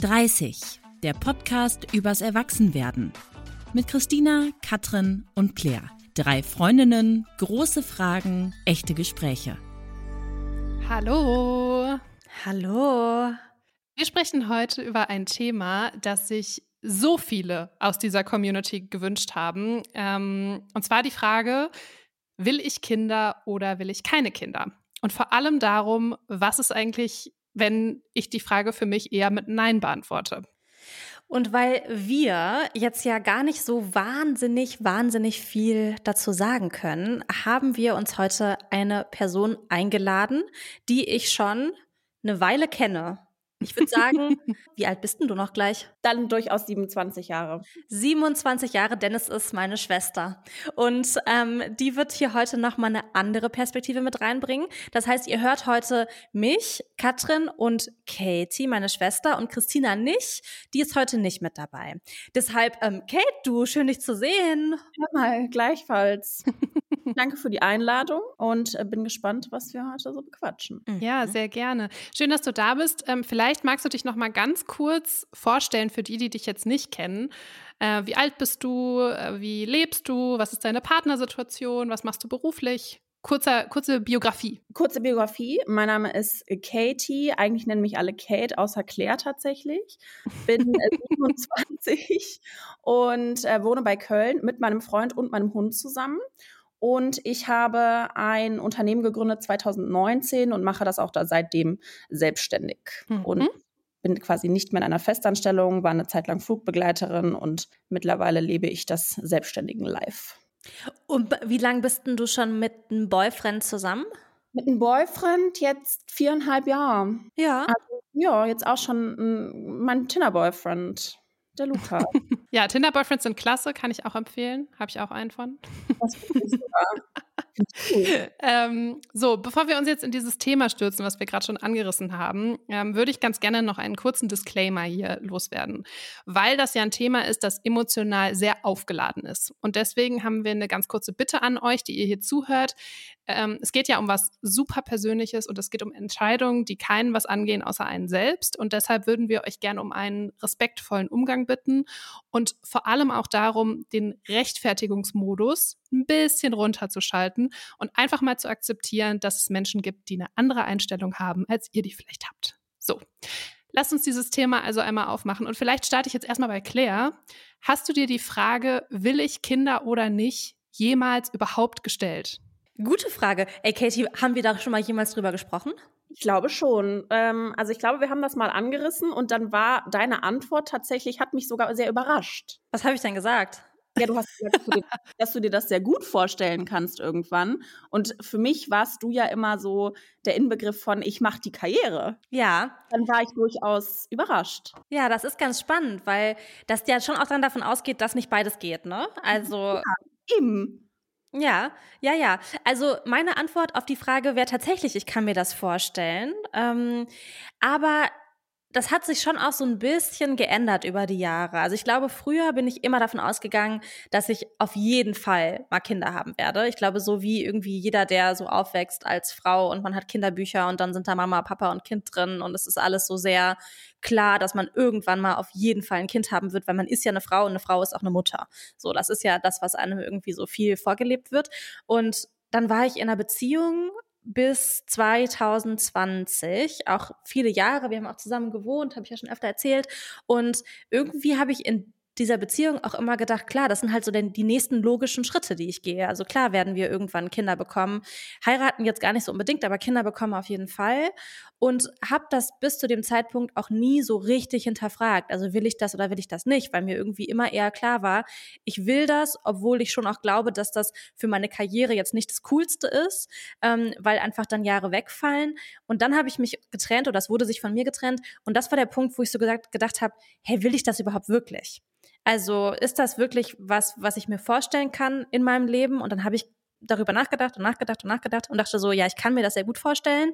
30, der Podcast übers Erwachsenwerden. Mit Christina, Katrin und Claire. Drei Freundinnen, große Fragen, echte Gespräche. Hallo. Hallo. Wir sprechen heute über ein Thema, das sich so viele aus dieser Community gewünscht haben. Ähm, und zwar die Frage, will ich Kinder oder will ich keine Kinder? Und vor allem darum, was ist eigentlich wenn ich die Frage für mich eher mit Nein beantworte. Und weil wir jetzt ja gar nicht so wahnsinnig, wahnsinnig viel dazu sagen können, haben wir uns heute eine Person eingeladen, die ich schon eine Weile kenne. Ich würde sagen, wie alt bist denn du noch gleich? Dann durchaus 27 Jahre. 27 Jahre, Dennis ist meine Schwester. Und ähm, die wird hier heute nochmal eine andere Perspektive mit reinbringen. Das heißt, ihr hört heute mich, Katrin und Katie, meine Schwester, und Christina nicht. Die ist heute nicht mit dabei. Deshalb, ähm, Kate, du, schön dich zu sehen. Ja, mal, gleichfalls. Danke für die Einladung und äh, bin gespannt, was wir heute so bequatschen. Ja, sehr gerne. Schön, dass du da bist. Ähm, vielleicht magst du dich noch mal ganz kurz vorstellen für die, die dich jetzt nicht kennen. Äh, wie alt bist du? Äh, wie lebst du? Was ist deine Partnersituation? Was machst du beruflich? Kurzer, kurze Biografie. Kurze Biografie. Mein Name ist Katie. Eigentlich nennen mich alle Kate, außer Claire tatsächlich. Bin 27 und äh, wohne bei Köln mit meinem Freund und meinem Hund zusammen. Und ich habe ein Unternehmen gegründet 2019 und mache das auch da seitdem selbstständig. Mhm. Und bin quasi nicht mehr in einer Festanstellung, war eine Zeit lang Flugbegleiterin und mittlerweile lebe ich das selbstständigen Life. Und wie lange bist denn du schon mit einem Boyfriend zusammen? Mit einem Boyfriend jetzt viereinhalb Jahre. Ja. Also, ja, jetzt auch schon mein Tinder-Boyfriend der Luca. ja, Tinder-Boyfriends sind klasse, kann ich auch empfehlen. Habe ich auch einen von. Das ist super. ähm, so, bevor wir uns jetzt in dieses Thema stürzen, was wir gerade schon angerissen haben, ähm, würde ich ganz gerne noch einen kurzen Disclaimer hier loswerden, weil das ja ein Thema ist, das emotional sehr aufgeladen ist. Und deswegen haben wir eine ganz kurze Bitte an euch, die ihr hier zuhört. Ähm, es geht ja um was super Persönliches und es geht um Entscheidungen, die keinen was angehen außer einen selbst. Und deshalb würden wir euch gerne um einen respektvollen Umgang bitten und vor allem auch darum, den Rechtfertigungsmodus ein bisschen runterzuschalten und einfach mal zu akzeptieren, dass es Menschen gibt, die eine andere Einstellung haben, als ihr die vielleicht habt. So. Lasst uns dieses Thema also einmal aufmachen. Und vielleicht starte ich jetzt erstmal bei Claire. Hast du dir die Frage, will ich Kinder oder nicht, jemals überhaupt gestellt? Gute Frage. Ey, Katie, haben wir da schon mal jemals drüber gesprochen? Ich glaube schon. Ähm, also ich glaube, wir haben das mal angerissen und dann war deine Antwort tatsächlich, hat mich sogar sehr überrascht. Was habe ich denn gesagt? Ja, du hast gesagt, dass du, dir, dass du, dir, das sehr gut vorstellen kannst irgendwann. Und für mich warst du ja immer so der Inbegriff von, ich mache die Karriere. Ja. Dann war ich durchaus überrascht. Ja, das ist ganz spannend, weil das ja schon auch dann davon ausgeht, dass nicht beides geht, ne? Also. Ja, eben. Ja, ja, ja. Also meine Antwort auf die Frage wäre tatsächlich, ich kann mir das vorstellen. Ähm, aber das hat sich schon auch so ein bisschen geändert über die Jahre. Also ich glaube, früher bin ich immer davon ausgegangen, dass ich auf jeden Fall mal Kinder haben werde. Ich glaube, so wie irgendwie jeder, der so aufwächst als Frau und man hat Kinderbücher und dann sind da Mama, Papa und Kind drin und es ist alles so sehr klar, dass man irgendwann mal auf jeden Fall ein Kind haben wird, weil man ist ja eine Frau und eine Frau ist auch eine Mutter. So, das ist ja das, was einem irgendwie so viel vorgelebt wird. Und dann war ich in einer Beziehung bis 2020, auch viele Jahre. Wir haben auch zusammen gewohnt, habe ich ja schon öfter erzählt. Und irgendwie habe ich in dieser Beziehung auch immer gedacht, klar, das sind halt so denn die nächsten logischen Schritte, die ich gehe. Also klar werden wir irgendwann Kinder bekommen. Heiraten jetzt gar nicht so unbedingt, aber Kinder bekommen auf jeden Fall. Und habe das bis zu dem Zeitpunkt auch nie so richtig hinterfragt. Also will ich das oder will ich das nicht, weil mir irgendwie immer eher klar war, ich will das, obwohl ich schon auch glaube, dass das für meine Karriere jetzt nicht das Coolste ist, ähm, weil einfach dann Jahre wegfallen. Und dann habe ich mich getrennt oder es wurde sich von mir getrennt. Und das war der Punkt, wo ich so gesagt, gedacht habe, hey, will ich das überhaupt wirklich? Also ist das wirklich was, was ich mir vorstellen kann in meinem Leben? Und dann habe ich darüber nachgedacht und nachgedacht und nachgedacht und dachte so, ja, ich kann mir das sehr gut vorstellen,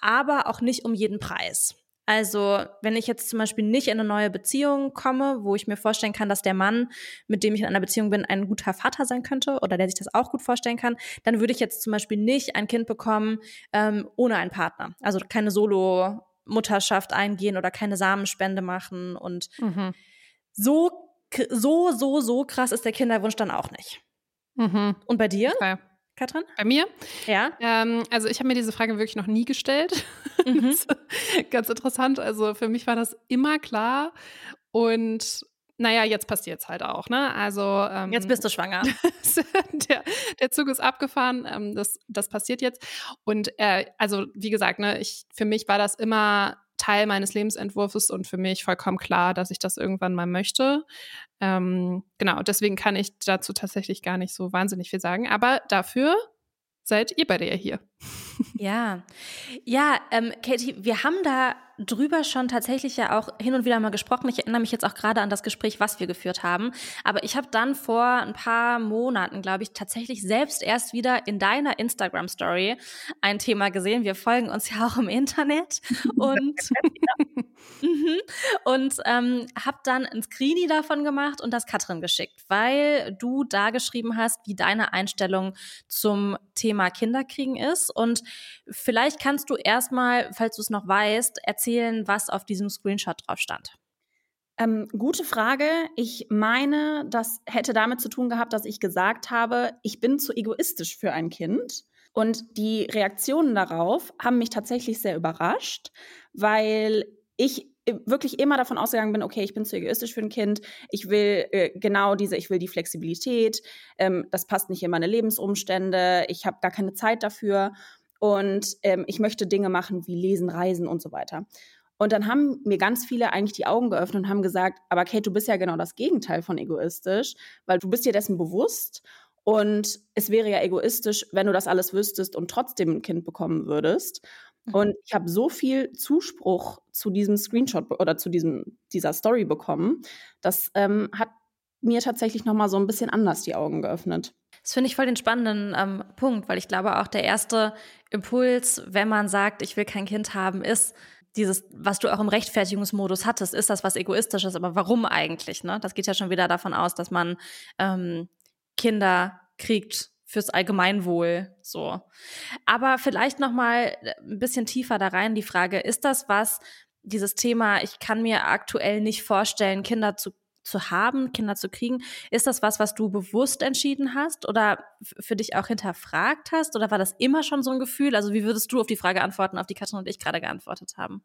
aber auch nicht um jeden Preis. Also, wenn ich jetzt zum Beispiel nicht in eine neue Beziehung komme, wo ich mir vorstellen kann, dass der Mann, mit dem ich in einer Beziehung bin, ein guter Vater sein könnte oder der sich das auch gut vorstellen kann, dann würde ich jetzt zum Beispiel nicht ein Kind bekommen ähm, ohne einen Partner. Also keine Solo- Mutterschaft eingehen oder keine Samenspende machen. Und mhm. So, so, so, so krass ist der Kinderwunsch dann auch nicht. Mhm. Und bei dir? Okay. Katrin? Bei mir? Ja. Ähm, also ich habe mir diese Frage wirklich noch nie gestellt. Mhm. ganz interessant. Also für mich war das immer klar. Und naja, jetzt passiert es halt auch, ne? Also ähm, jetzt bist du schwanger. der, der, Zug ist abgefahren. Ähm, das, das passiert jetzt. Und äh, also wie gesagt, ne, ich für mich war das immer Teil meines Lebensentwurfs und für mich vollkommen klar, dass ich das irgendwann mal möchte. Ähm, genau, deswegen kann ich dazu tatsächlich gar nicht so wahnsinnig viel sagen. Aber dafür seid ihr beide ja hier. Ja, ja, ähm, Katie, wir haben da drüber schon tatsächlich ja auch hin und wieder mal gesprochen. Ich erinnere mich jetzt auch gerade an das Gespräch, was wir geführt haben. Aber ich habe dann vor ein paar Monaten, glaube ich, tatsächlich selbst erst wieder in deiner Instagram-Story ein Thema gesehen. Wir folgen uns ja auch im Internet und, mhm. und ähm, habe dann ein Screenie davon gemacht und das Katrin geschickt, weil du da geschrieben hast, wie deine Einstellung zum Thema Kinderkriegen ist. Und vielleicht kannst du erstmal, falls du es noch weißt, erzählen, was auf diesem Screenshot drauf stand? Ähm, gute Frage. Ich meine, das hätte damit zu tun gehabt, dass ich gesagt habe, ich bin zu egoistisch für ein Kind. Und die Reaktionen darauf haben mich tatsächlich sehr überrascht, weil ich wirklich immer davon ausgegangen bin, okay, ich bin zu egoistisch für ein Kind, ich will äh, genau diese, ich will die Flexibilität, ähm, das passt nicht in meine Lebensumstände, ich habe gar keine Zeit dafür. Und ähm, ich möchte Dinge machen wie lesen, reisen und so weiter. Und dann haben mir ganz viele eigentlich die Augen geöffnet und haben gesagt, aber Kate, du bist ja genau das Gegenteil von egoistisch, weil du bist dir dessen bewusst und es wäre ja egoistisch, wenn du das alles wüsstest und trotzdem ein Kind bekommen würdest. Mhm. Und ich habe so viel Zuspruch zu diesem Screenshot oder zu diesem, dieser Story bekommen, das ähm, hat mir tatsächlich noch mal so ein bisschen anders die Augen geöffnet. Das finde ich voll den spannenden ähm, Punkt, weil ich glaube auch der erste Impuls, wenn man sagt, ich will kein Kind haben, ist dieses, was du auch im Rechtfertigungsmodus hattest, ist das was Egoistisches, aber warum eigentlich? Ne? Das geht ja schon wieder davon aus, dass man ähm, Kinder kriegt fürs Allgemeinwohl so. Aber vielleicht noch mal ein bisschen tiefer da rein die Frage, ist das was dieses Thema, ich kann mir aktuell nicht vorstellen, Kinder zu zu haben, Kinder zu kriegen. Ist das was, was du bewusst entschieden hast oder für dich auch hinterfragt hast? Oder war das immer schon so ein Gefühl? Also wie würdest du auf die Frage antworten, auf die Katrin und ich gerade geantwortet haben?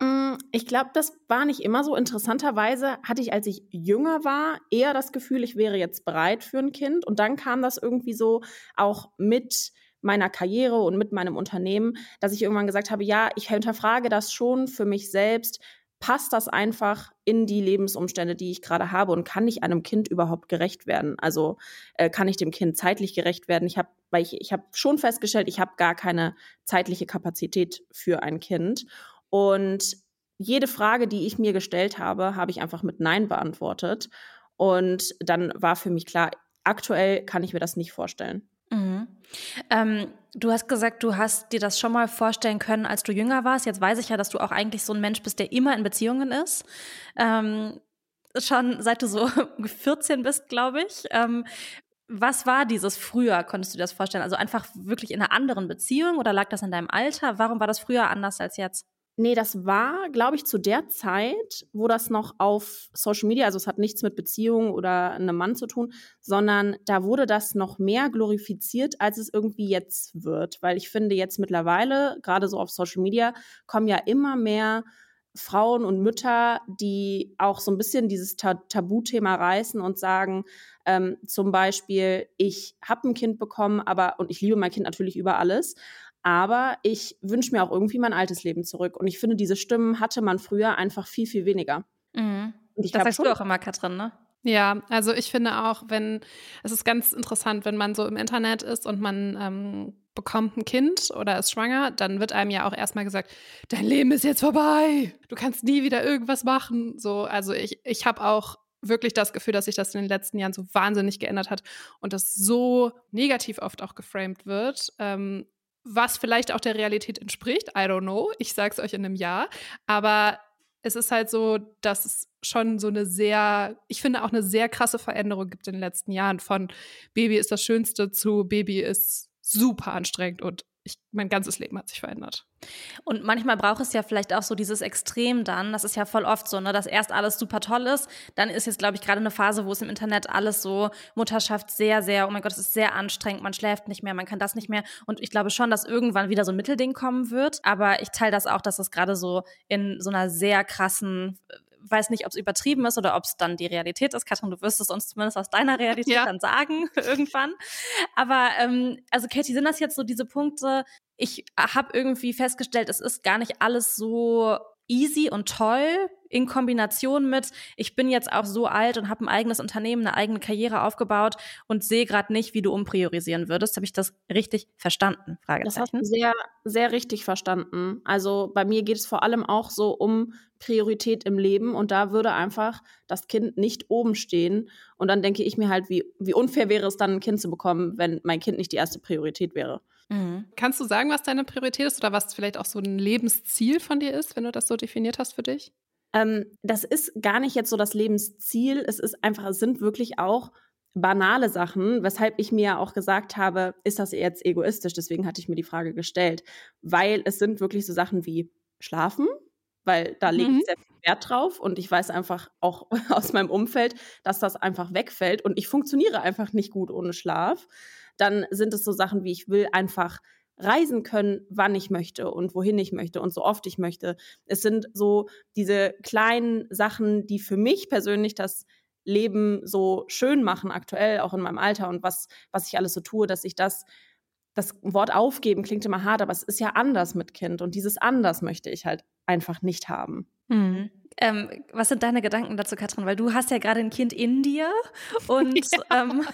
Mm, ich glaube, das war nicht immer so. Interessanterweise hatte ich, als ich jünger war, eher das Gefühl, ich wäre jetzt bereit für ein Kind. Und dann kam das irgendwie so auch mit meiner Karriere und mit meinem Unternehmen, dass ich irgendwann gesagt habe, ja, ich hinterfrage das schon für mich selbst, passt das einfach in die Lebensumstände, die ich gerade habe und kann ich einem Kind überhaupt gerecht werden? Also äh, kann ich dem Kind zeitlich gerecht werden? Ich habe, weil ich, ich habe schon festgestellt, ich habe gar keine zeitliche Kapazität für ein Kind und jede Frage, die ich mir gestellt habe, habe ich einfach mit Nein beantwortet und dann war für mich klar, aktuell kann ich mir das nicht vorstellen. Mhm. Ähm, du hast gesagt, du hast dir das schon mal vorstellen können, als du jünger warst. Jetzt weiß ich ja, dass du auch eigentlich so ein Mensch bist, der immer in Beziehungen ist. Ähm, schon seit du so 14 bist, glaube ich. Ähm, was war dieses früher, konntest du dir das vorstellen? Also einfach wirklich in einer anderen Beziehung oder lag das in deinem Alter? Warum war das früher anders als jetzt? Nee, das war, glaube ich, zu der Zeit, wo das noch auf Social Media, also es hat nichts mit Beziehung oder einem Mann zu tun, sondern da wurde das noch mehr glorifiziert, als es irgendwie jetzt wird. Weil ich finde, jetzt mittlerweile, gerade so auf Social Media, kommen ja immer mehr Frauen und Mütter, die auch so ein bisschen dieses Ta Tabuthema reißen und sagen, ähm, zum Beispiel, ich habe ein Kind bekommen, aber und ich liebe mein Kind natürlich über alles, aber ich wünsche mir auch irgendwie mein altes Leben zurück. Und ich finde, diese Stimmen hatte man früher einfach viel, viel weniger. Mhm. das sagst schon, du auch immer, Katrin, ne? Ja, also ich finde auch, wenn, es ist ganz interessant, wenn man so im Internet ist und man ähm, bekommt ein Kind oder ist schwanger, dann wird einem ja auch erstmal gesagt, dein Leben ist jetzt vorbei, du kannst nie wieder irgendwas machen. So, also ich, ich habe auch wirklich das Gefühl, dass sich das in den letzten Jahren so wahnsinnig geändert hat und das so negativ oft auch geframed wird. Ähm, was vielleicht auch der Realität entspricht. I don't know. Ich sag's euch in einem Jahr. Aber es ist halt so, dass es schon so eine sehr, ich finde auch eine sehr krasse Veränderung gibt in den letzten Jahren von Baby ist das Schönste zu Baby ist super anstrengend und ich, mein ganzes Leben hat sich verändert. Und manchmal braucht es ja vielleicht auch so dieses Extrem dann, das ist ja voll oft so, ne, dass erst alles super toll ist, dann ist jetzt, glaube ich, gerade eine Phase, wo es im Internet alles so, Mutterschaft sehr, sehr, oh mein Gott, es ist sehr anstrengend, man schläft nicht mehr, man kann das nicht mehr. Und ich glaube schon, dass irgendwann wieder so ein Mittelding kommen wird. Aber ich teile das auch, dass es gerade so in so einer sehr krassen weiß nicht, ob es übertrieben ist oder ob es dann die Realität ist. Katrin, du wirst es uns zumindest aus deiner Realität ja. dann sagen irgendwann. Aber ähm, also Katie, sind das jetzt so diese Punkte? Ich habe irgendwie festgestellt, es ist gar nicht alles so easy und toll in Kombination mit, ich bin jetzt auch so alt und habe ein eigenes Unternehmen, eine eigene Karriere aufgebaut und sehe gerade nicht, wie du umpriorisieren würdest. Habe ich das richtig verstanden? Das hast du sehr, sehr richtig verstanden. Also bei mir geht es vor allem auch so um Priorität im Leben und da würde einfach das Kind nicht oben stehen. Und dann denke ich mir halt, wie, wie unfair wäre es dann, ein Kind zu bekommen, wenn mein Kind nicht die erste Priorität wäre. Mhm. Kannst du sagen, was deine Priorität ist oder was vielleicht auch so ein Lebensziel von dir ist, wenn du das so definiert hast für dich? Ähm, das ist gar nicht jetzt so das Lebensziel. Es ist einfach, es sind wirklich auch banale Sachen, weshalb ich mir auch gesagt habe, ist das jetzt egoistisch? Deswegen hatte ich mir die Frage gestellt, weil es sind wirklich so Sachen wie Schlafen, weil da lege ich mhm. sehr viel Wert drauf und ich weiß einfach auch aus meinem Umfeld, dass das einfach wegfällt und ich funktioniere einfach nicht gut ohne Schlaf dann sind es so Sachen wie, ich will einfach reisen können, wann ich möchte und wohin ich möchte und so oft ich möchte. Es sind so diese kleinen Sachen, die für mich persönlich das Leben so schön machen, aktuell auch in meinem Alter und was, was ich alles so tue, dass ich das, das Wort aufgeben klingt immer hart, aber es ist ja anders mit Kind und dieses anders möchte ich halt einfach nicht haben. Mhm. Ähm, was sind deine Gedanken dazu, Katrin? Weil du hast ja gerade ein Kind in dir und ja. ähm,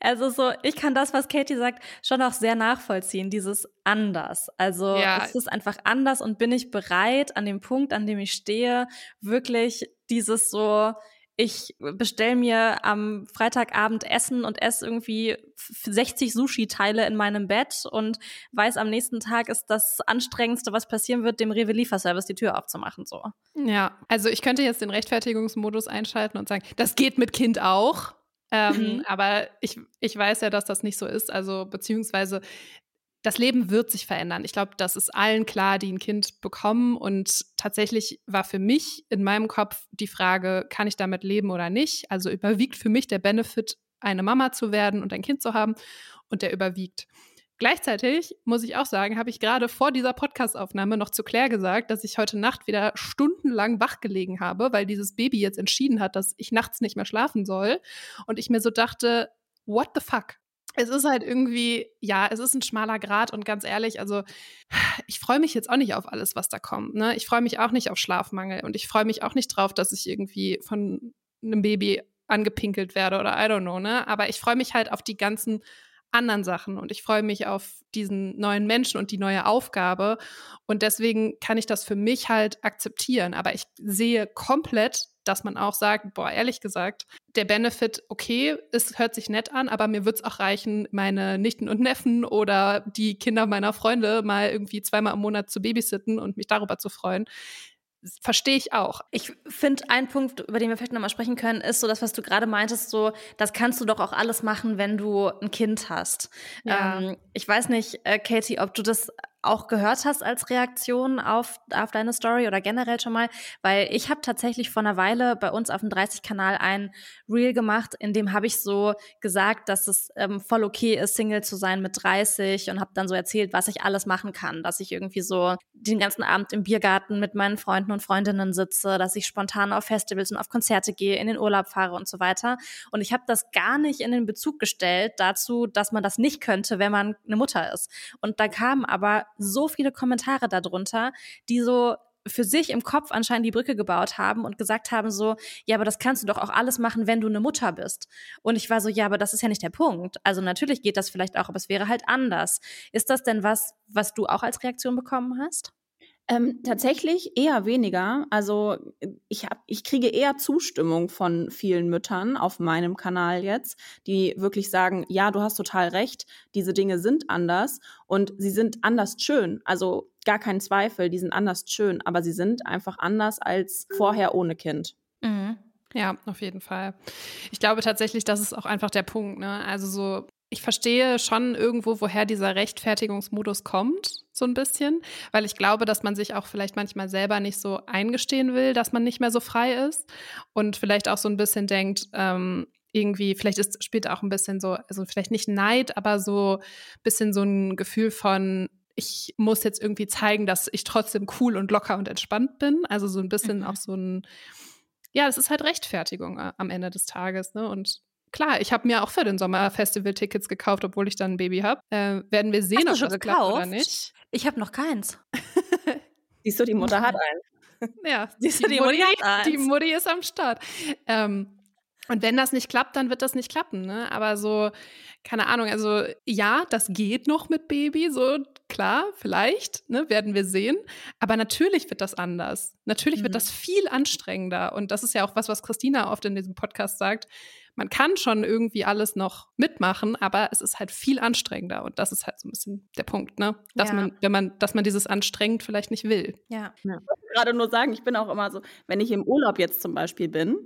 also so, ich kann das, was Katie sagt, schon auch sehr nachvollziehen, dieses anders. Also ja. es ist einfach anders und bin ich bereit, an dem Punkt, an dem ich stehe, wirklich dieses so, ich bestelle mir am Freitagabend Essen und esse irgendwie 60 Sushi-Teile in meinem Bett und weiß, am nächsten Tag ist das Anstrengendste, was passieren wird, dem Rewe-Lieferservice die Tür aufzumachen. So. Ja, also ich könnte jetzt den Rechtfertigungsmodus einschalten und sagen, das geht mit Kind auch. Ähm, mhm. Aber ich, ich weiß ja, dass das nicht so ist. Also beziehungsweise das Leben wird sich verändern. Ich glaube, das ist allen klar, die ein Kind bekommen. Und tatsächlich war für mich in meinem Kopf die Frage, kann ich damit leben oder nicht? Also überwiegt für mich der Benefit, eine Mama zu werden und ein Kind zu haben. Und der überwiegt. Gleichzeitig muss ich auch sagen, habe ich gerade vor dieser Podcastaufnahme noch zu Claire gesagt, dass ich heute Nacht wieder stundenlang wach gelegen habe, weil dieses Baby jetzt entschieden hat, dass ich nachts nicht mehr schlafen soll. Und ich mir so dachte, what the fuck? Es ist halt irgendwie, ja, es ist ein schmaler Grad und ganz ehrlich, also ich freue mich jetzt auch nicht auf alles, was da kommt. Ne? Ich freue mich auch nicht auf Schlafmangel und ich freue mich auch nicht drauf, dass ich irgendwie von einem Baby angepinkelt werde oder I don't know, ne? Aber ich freue mich halt auf die ganzen anderen Sachen und ich freue mich auf diesen neuen Menschen und die neue Aufgabe und deswegen kann ich das für mich halt akzeptieren, aber ich sehe komplett dass man auch sagt, boah, ehrlich gesagt, der Benefit, okay, es hört sich nett an, aber mir wird es auch reichen, meine Nichten und Neffen oder die Kinder meiner Freunde mal irgendwie zweimal im Monat zu babysitten und mich darüber zu freuen. Verstehe ich auch. Ich finde, ein Punkt, über den wir vielleicht nochmal sprechen können, ist so das, was du gerade meintest, so, das kannst du doch auch alles machen, wenn du ein Kind hast. Ja. Ähm, ich weiß nicht, äh, Katie, ob du das auch gehört hast als Reaktion auf, auf deine Story oder generell schon mal, weil ich habe tatsächlich vor einer Weile bei uns auf dem 30-Kanal ein Reel gemacht, in dem habe ich so gesagt, dass es ähm, voll okay ist, Single zu sein mit 30 und habe dann so erzählt, was ich alles machen kann, dass ich irgendwie so den ganzen Abend im Biergarten mit meinen Freunden und Freundinnen sitze, dass ich spontan auf Festivals und auf Konzerte gehe, in den Urlaub fahre und so weiter. Und ich habe das gar nicht in den Bezug gestellt dazu, dass man das nicht könnte, wenn man eine Mutter ist. Und da kamen aber so viele Kommentare darunter, die so für sich im Kopf anscheinend die Brücke gebaut haben und gesagt haben so, ja, aber das kannst du doch auch alles machen, wenn du eine Mutter bist. Und ich war so, ja, aber das ist ja nicht der Punkt. Also natürlich geht das vielleicht auch, aber es wäre halt anders. Ist das denn was, was du auch als Reaktion bekommen hast? Ähm, tatsächlich eher weniger. Also ich, hab, ich kriege eher Zustimmung von vielen Müttern auf meinem Kanal jetzt, die wirklich sagen, ja, du hast total recht, diese Dinge sind anders und sie sind anders schön. Also gar kein Zweifel, die sind anders schön, aber sie sind einfach anders als vorher ohne Kind. Mhm. Ja, auf jeden Fall. Ich glaube tatsächlich, das ist auch einfach der Punkt. Ne? Also so ich verstehe schon irgendwo, woher dieser Rechtfertigungsmodus kommt, so ein bisschen, weil ich glaube, dass man sich auch vielleicht manchmal selber nicht so eingestehen will, dass man nicht mehr so frei ist und vielleicht auch so ein bisschen denkt, ähm, irgendwie, vielleicht ist, spielt auch ein bisschen so, also vielleicht nicht Neid, aber so ein bisschen so ein Gefühl von, ich muss jetzt irgendwie zeigen, dass ich trotzdem cool und locker und entspannt bin. Also so ein bisschen mhm. auch so ein, ja, es ist halt Rechtfertigung äh, am Ende des Tages, ne? Und Klar, ich habe mir auch für den Sommer Festival-Tickets gekauft, obwohl ich dann ein Baby habe. Äh, werden wir sehen, Hast ob das gekauft? klappt oder nicht. Ich habe noch keins. Siehst du, die Mutter hat einen. Ja, Siehst du, die, die, Mutti, Mutti die Mutti ist am Start. Ähm, und wenn das nicht klappt, dann wird das nicht klappen. Ne? Aber so, keine Ahnung, also ja, das geht noch mit Baby, so klar, vielleicht, ne, werden wir sehen. Aber natürlich wird das anders. Natürlich mhm. wird das viel anstrengender. Und das ist ja auch was, was Christina oft in diesem Podcast sagt man kann schon irgendwie alles noch mitmachen, aber es ist halt viel anstrengender und das ist halt so ein bisschen der Punkt, ne? Dass ja. man, wenn man, dass man dieses anstrengend vielleicht nicht will. Ja. ja. Ich wollte gerade nur sagen, ich bin auch immer so, wenn ich im Urlaub jetzt zum Beispiel bin,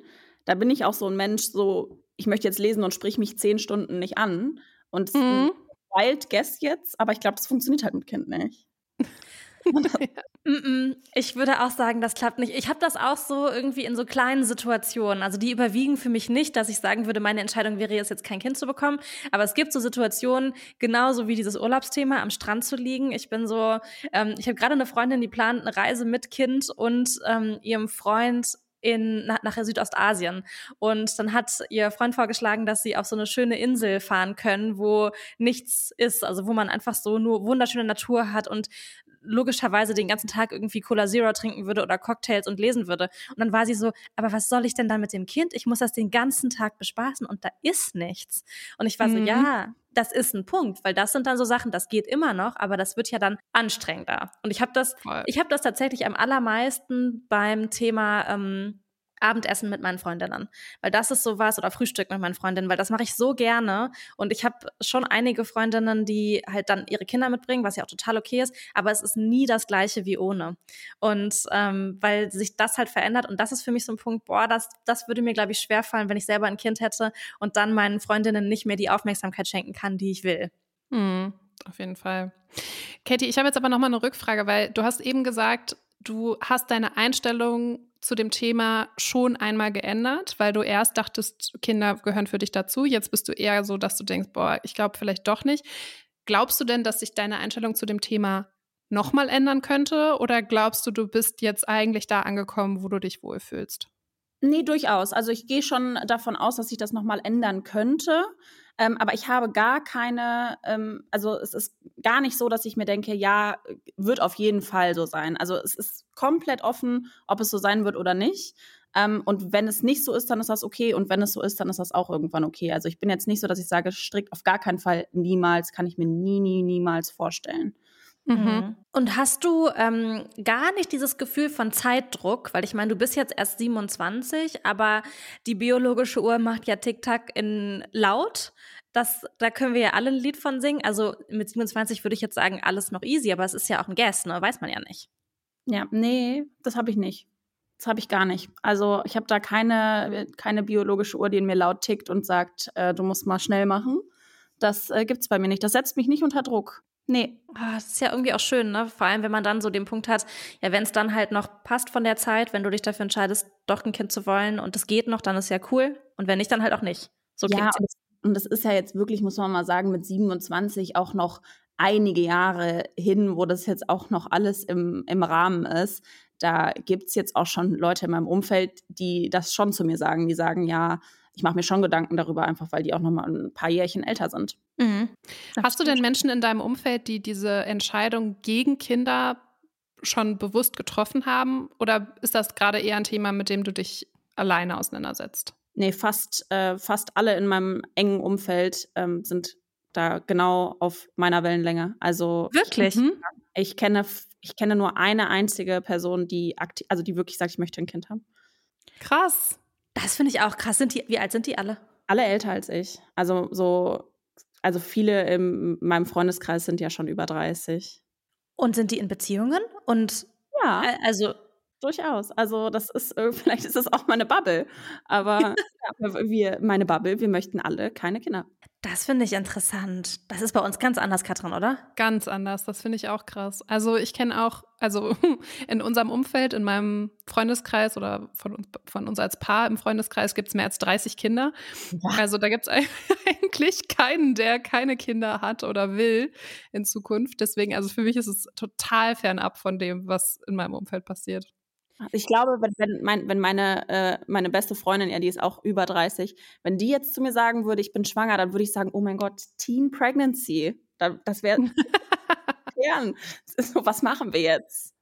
da bin ich auch so ein Mensch, so, ich möchte jetzt lesen und sprich mich zehn Stunden nicht an. Und mhm. Wild Guess jetzt, aber ich glaube, das funktioniert halt mit Kind nicht. Ich würde auch sagen, das klappt nicht. Ich habe das auch so irgendwie in so kleinen Situationen. Also die überwiegen für mich nicht, dass ich sagen würde, meine Entscheidung wäre es jetzt kein Kind zu bekommen. Aber es gibt so Situationen, genauso wie dieses Urlaubsthema, am Strand zu liegen. Ich bin so, ähm, ich habe gerade eine Freundin, die plant eine Reise mit Kind und ähm, ihrem Freund in, nach, nach Südostasien. Und dann hat ihr Freund vorgeschlagen, dass sie auf so eine schöne Insel fahren können, wo nichts ist, also wo man einfach so nur wunderschöne Natur hat und logischerweise den ganzen Tag irgendwie Cola Zero trinken würde oder Cocktails und lesen würde. Und dann war sie so, aber was soll ich denn da mit dem Kind? Ich muss das den ganzen Tag bespaßen und da ist nichts. Und ich war mhm. so, ja, das ist ein Punkt, weil das sind dann so Sachen, das geht immer noch, aber das wird ja dann anstrengender. Und ich habe das, ich habe das tatsächlich am allermeisten beim Thema ähm, Abendessen mit meinen Freundinnen, weil das ist sowas oder Frühstück mit meinen Freundinnen, weil das mache ich so gerne und ich habe schon einige Freundinnen, die halt dann ihre Kinder mitbringen, was ja auch total okay ist, aber es ist nie das gleiche wie ohne und ähm, weil sich das halt verändert und das ist für mich so ein Punkt, boah, das, das würde mir glaube ich schwerfallen, wenn ich selber ein Kind hätte und dann meinen Freundinnen nicht mehr die Aufmerksamkeit schenken kann, die ich will. Hm, auf jeden Fall. Katie, ich habe jetzt aber noch mal eine Rückfrage, weil du hast eben gesagt, du hast deine Einstellung zu dem Thema schon einmal geändert, weil du erst dachtest, Kinder gehören für dich dazu. Jetzt bist du eher so, dass du denkst, boah, ich glaube vielleicht doch nicht. Glaubst du denn, dass sich deine Einstellung zu dem Thema nochmal ändern könnte? Oder glaubst du, du bist jetzt eigentlich da angekommen, wo du dich wohlfühlst? Nee, durchaus. Also ich gehe schon davon aus, dass sich das nochmal ändern könnte. Ähm, aber ich habe gar keine, ähm, also es ist gar nicht so, dass ich mir denke, ja, wird auf jeden Fall so sein. Also es ist komplett offen, ob es so sein wird oder nicht. Ähm, und wenn es nicht so ist, dann ist das okay. Und wenn es so ist, dann ist das auch irgendwann okay. Also ich bin jetzt nicht so, dass ich sage, strikt auf gar keinen Fall, niemals, kann ich mir nie, nie, niemals vorstellen. Mhm. mhm. Und hast du ähm, gar nicht dieses Gefühl von Zeitdruck, weil ich meine, du bist jetzt erst 27, aber die biologische Uhr macht ja TikTok in laut. Das, da können wir ja alle ein Lied von singen. Also mit 27 würde ich jetzt sagen, alles noch easy, aber es ist ja auch ein Guess, ne? Weiß man ja nicht. Ja, nee, das habe ich nicht. Das habe ich gar nicht. Also ich habe da keine, keine biologische Uhr, die in mir laut tickt und sagt, äh, du musst mal schnell machen. Das äh, gibt es bei mir nicht. Das setzt mich nicht unter Druck. Nee. Ah, das ist ja irgendwie auch schön, ne? Vor allem, wenn man dann so den Punkt hat, ja, wenn es dann halt noch passt von der Zeit, wenn du dich dafür entscheidest, doch ein Kind zu wollen und es geht noch, dann ist ja cool. Und wenn nicht, dann halt auch nicht. So ja, und, und das ist ja jetzt wirklich, muss man mal sagen, mit 27 auch noch einige Jahre hin, wo das jetzt auch noch alles im, im Rahmen ist. Da gibt es jetzt auch schon Leute in meinem Umfeld, die das schon zu mir sagen. Die sagen, ja, ich mache mir schon Gedanken darüber, einfach weil die auch noch mal ein paar Jährchen älter sind. Mhm. Hast du denn Menschen in deinem Umfeld, die diese Entscheidung gegen Kinder schon bewusst getroffen haben? Oder ist das gerade eher ein Thema, mit dem du dich alleine auseinandersetzt? Nee, fast, äh, fast alle in meinem engen Umfeld ähm, sind da genau auf meiner Wellenlänge. Also wirklich. Ich, ich kenne ich kenne nur eine einzige Person, die aktiv, also die wirklich sagt, ich möchte ein Kind haben. Krass. Das finde ich auch krass. Sind die, wie alt sind die alle? Alle älter als ich. Also so, also viele in meinem Freundeskreis sind ja schon über 30. Und sind die in Beziehungen? Und ja, also durchaus. Also das ist, äh, vielleicht ist das auch meine Bubble. Aber wir, meine Bubble, wir möchten alle keine Kinder. Das finde ich interessant. Das ist bei uns ganz anders, Katrin, oder? Ganz anders. Das finde ich auch krass. Also ich kenne auch, also in unserem Umfeld, in meinem Freundeskreis oder von uns, von uns als Paar im Freundeskreis gibt es mehr als 30 Kinder. Ja. Also da gibt es eigentlich keinen, der keine Kinder hat oder will in Zukunft. Deswegen, also für mich ist es total fernab von dem, was in meinem Umfeld passiert. Ich glaube, wenn, wenn, mein, wenn meine, äh, meine beste Freundin, ja, die ist auch über 30, wenn die jetzt zu mir sagen würde, ich bin schwanger, dann würde ich sagen, oh mein Gott, Teen Pregnancy. Das wäre so, was machen wir jetzt?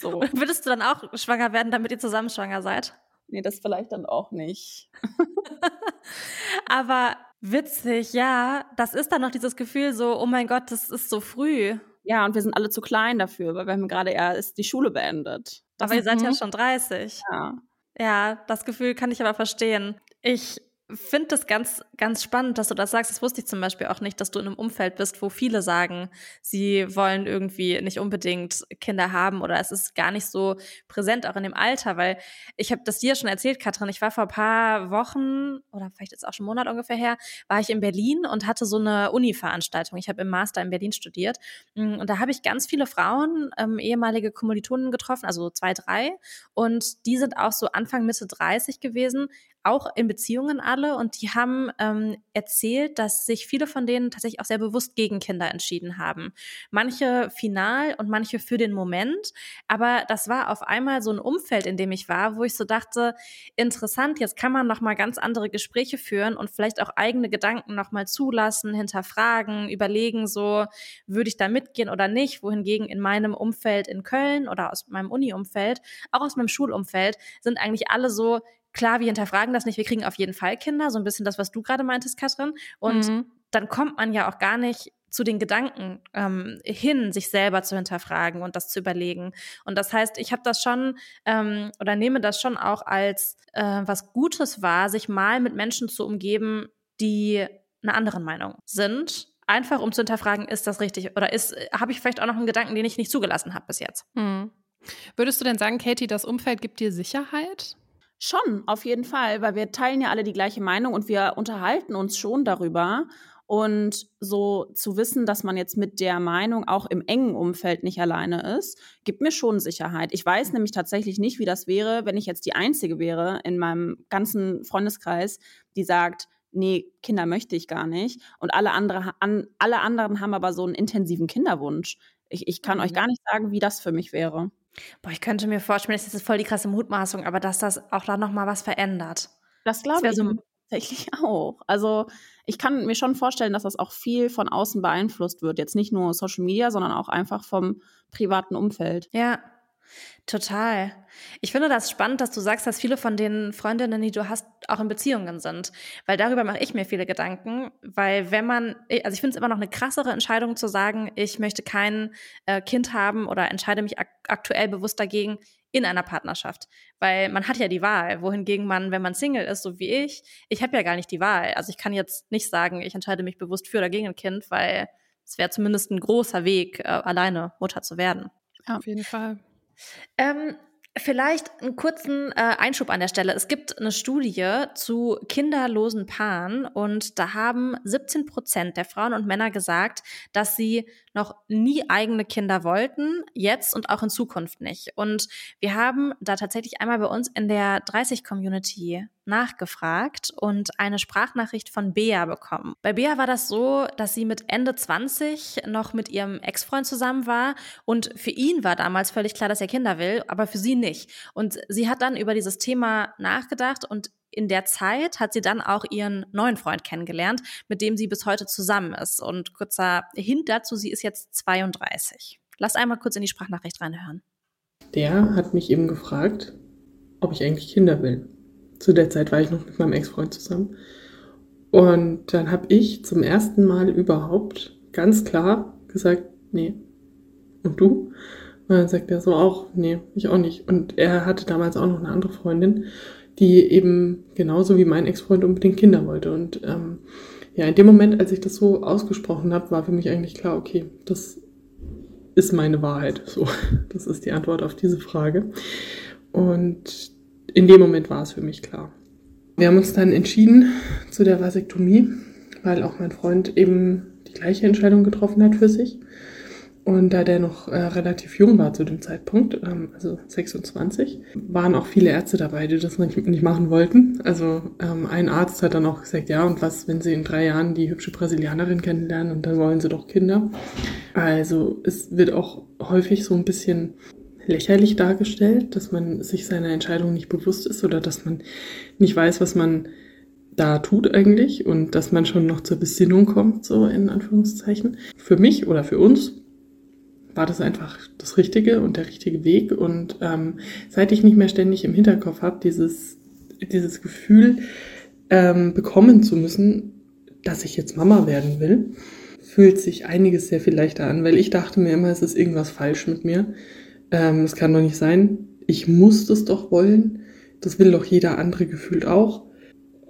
So. Würdest du dann auch schwanger werden, damit ihr zusammen schwanger seid? Nee, das vielleicht dann auch nicht. Aber witzig, ja. Das ist dann noch dieses Gefühl so, oh mein Gott, das ist so früh. Ja, und wir sind alle zu klein dafür, weil wir haben gerade erst die Schule beendet. Aber ihr seid ja schon 30. Ja. Ja, das Gefühl kann ich aber verstehen. Ich finde das ganz, ganz spannend, dass du das sagst. Das wusste ich zum Beispiel auch nicht, dass du in einem Umfeld bist, wo viele sagen, sie wollen irgendwie nicht unbedingt Kinder haben oder es ist gar nicht so präsent, auch in dem Alter, weil ich habe das dir schon erzählt, Katrin. Ich war vor ein paar Wochen oder vielleicht jetzt auch schon einen Monat ungefähr her, war ich in Berlin und hatte so eine Uni-Veranstaltung. Ich habe im Master in Berlin studiert mm, und da habe ich ganz viele Frauen, ähm, ehemalige Kommilitonen getroffen, also zwei, drei und die sind auch so Anfang, Mitte 30 gewesen, auch in Beziehungen alle und die haben ähm, erzählt, dass sich viele von denen tatsächlich auch sehr bewusst gegen Kinder entschieden haben. Manche final und manche für den Moment. Aber das war auf einmal so ein Umfeld, in dem ich war, wo ich so dachte, interessant, jetzt kann man noch mal ganz andere Gespräche führen und vielleicht auch eigene Gedanken noch mal zulassen, hinterfragen, überlegen, so würde ich da mitgehen oder nicht. Wohingegen in meinem Umfeld in Köln oder aus meinem Uni-Umfeld, auch aus meinem Schulumfeld, sind eigentlich alle so, klar, wir hinterfragen das nicht, wir kriegen auf jeden Fall Kinder, so ein bisschen das, was du gerade meintest, Katrin. Und mhm. dann kommt man ja auch gar nicht zu den Gedanken ähm, hin, sich selber zu hinterfragen und das zu überlegen. Und das heißt, ich habe das schon ähm, oder nehme das schon auch als äh, was Gutes wahr, sich mal mit Menschen zu umgeben, die einer anderen Meinung sind. Einfach um zu hinterfragen, ist das richtig oder ist, habe ich vielleicht auch noch einen Gedanken, den ich nicht zugelassen habe bis jetzt. Mhm. Würdest du denn sagen, Katie, das Umfeld gibt dir Sicherheit? Schon, auf jeden Fall, weil wir teilen ja alle die gleiche Meinung und wir unterhalten uns schon darüber. Und so zu wissen, dass man jetzt mit der Meinung auch im engen Umfeld nicht alleine ist, gibt mir schon Sicherheit. Ich weiß nämlich tatsächlich nicht, wie das wäre, wenn ich jetzt die Einzige wäre in meinem ganzen Freundeskreis, die sagt, nee, Kinder möchte ich gar nicht. Und alle, andere, an, alle anderen haben aber so einen intensiven Kinderwunsch. Ich, ich kann mhm. euch gar nicht sagen, wie das für mich wäre. Boah, ich könnte mir vorstellen, das ist voll die krasse Mutmaßung, aber dass das auch da nochmal was verändert. Das glaube ich so tatsächlich auch. Also ich kann mir schon vorstellen, dass das auch viel von außen beeinflusst wird. Jetzt nicht nur Social Media, sondern auch einfach vom privaten Umfeld. Ja, Total. Ich finde das spannend, dass du sagst, dass viele von den Freundinnen, die du hast, auch in Beziehungen sind. Weil darüber mache ich mir viele Gedanken. Weil wenn man, also ich finde es immer noch eine krassere Entscheidung zu sagen, ich möchte kein äh, Kind haben oder entscheide mich ak aktuell bewusst dagegen in einer Partnerschaft. Weil man hat ja die Wahl. Wohingegen man, wenn man Single ist, so wie ich, ich habe ja gar nicht die Wahl. Also ich kann jetzt nicht sagen, ich entscheide mich bewusst für oder gegen ein Kind, weil es wäre zumindest ein großer Weg, äh, alleine Mutter zu werden. Ja, auf jeden Fall. Ähm, Vielleicht einen kurzen äh, Einschub an der Stelle. Es gibt eine Studie zu kinderlosen Paaren und da haben 17 Prozent der Frauen und Männer gesagt, dass sie noch nie eigene Kinder wollten, jetzt und auch in Zukunft nicht. Und wir haben da tatsächlich einmal bei uns in der 30-Community nachgefragt und eine Sprachnachricht von Bea bekommen. Bei Bea war das so, dass sie mit Ende 20 noch mit ihrem Ex-Freund zusammen war und für ihn war damals völlig klar, dass er Kinder will, aber für sie nicht. Und sie hat dann über dieses Thema nachgedacht und in der Zeit hat sie dann auch ihren neuen Freund kennengelernt, mit dem sie bis heute zusammen ist. Und kurzer Hint dazu, sie ist jetzt 32. Lass einmal kurz in die Sprachnachricht reinhören. Der hat mich eben gefragt, ob ich eigentlich Kinder will. Zu der Zeit war ich noch mit meinem Ex-Freund zusammen. Und dann habe ich zum ersten Mal überhaupt ganz klar gesagt, nee. Und du? Und dann sagt er so auch, nee, ich auch nicht. Und er hatte damals auch noch eine andere Freundin, die eben genauso wie mein Ex-Freund unbedingt Kinder wollte. Und ähm, ja, in dem Moment, als ich das so ausgesprochen habe, war für mich eigentlich klar, okay, das ist meine Wahrheit. So, das ist die Antwort auf diese Frage. Und in dem Moment war es für mich klar. Wir haben uns dann entschieden zu der Vasektomie, weil auch mein Freund eben die gleiche Entscheidung getroffen hat für sich. Und da der noch äh, relativ jung war zu dem Zeitpunkt, ähm, also 26, waren auch viele Ärzte dabei, die das nicht, nicht machen wollten. Also ähm, ein Arzt hat dann auch gesagt, ja, und was, wenn sie in drei Jahren die hübsche Brasilianerin kennenlernen und dann wollen sie doch Kinder. Also es wird auch häufig so ein bisschen lächerlich dargestellt, dass man sich seiner Entscheidung nicht bewusst ist oder dass man nicht weiß, was man da tut eigentlich und dass man schon noch zur Besinnung kommt, so in Anführungszeichen. Für mich oder für uns war das einfach das Richtige und der richtige Weg. Und ähm, seit ich nicht mehr ständig im Hinterkopf habe, dieses, dieses Gefühl ähm, bekommen zu müssen, dass ich jetzt Mama werden will, fühlt sich einiges sehr viel leichter an, weil ich dachte mir immer, es ist irgendwas falsch mit mir. Ähm, es kann doch nicht sein. Ich muss das doch wollen. Das will doch jeder andere gefühlt auch.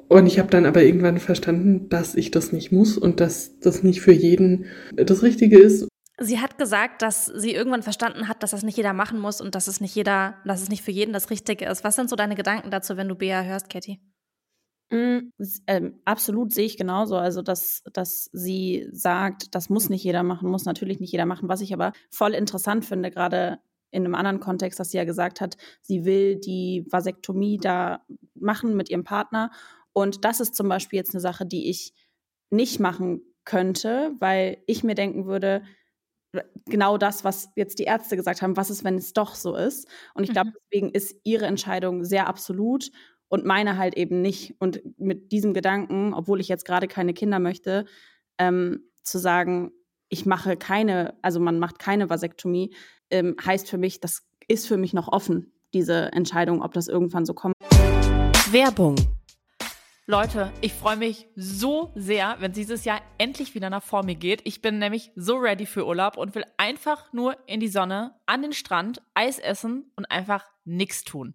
Und ich habe dann aber irgendwann verstanden, dass ich das nicht muss und dass das nicht für jeden das Richtige ist Sie hat gesagt, dass sie irgendwann verstanden hat, dass das nicht jeder machen muss und dass es nicht jeder, dass es nicht für jeden das Richtige ist. Was sind so deine Gedanken dazu, wenn du Bea hörst, Katie? Mm, ähm, absolut sehe ich genauso. Also, dass, dass sie sagt, das muss nicht jeder machen, muss natürlich nicht jeder machen. Was ich aber voll interessant finde, gerade in einem anderen Kontext, dass sie ja gesagt hat, sie will die Vasektomie da machen mit ihrem Partner. Und das ist zum Beispiel jetzt eine Sache, die ich nicht machen könnte, weil ich mir denken würde, genau das, was jetzt die Ärzte gesagt haben, was ist, wenn es doch so ist. Und ich glaube, mhm. deswegen ist ihre Entscheidung sehr absolut und meine halt eben nicht. Und mit diesem Gedanken, obwohl ich jetzt gerade keine Kinder möchte, ähm, zu sagen, ich mache keine, also man macht keine Vasektomie, ähm, heißt für mich, das ist für mich noch offen, diese Entscheidung, ob das irgendwann so kommt. Werbung Leute, ich freue mich so sehr, wenn dieses Jahr endlich wieder nach vor mir geht. Ich bin nämlich so ready für Urlaub und will einfach nur in die Sonne, an den Strand, Eis essen und einfach nichts tun.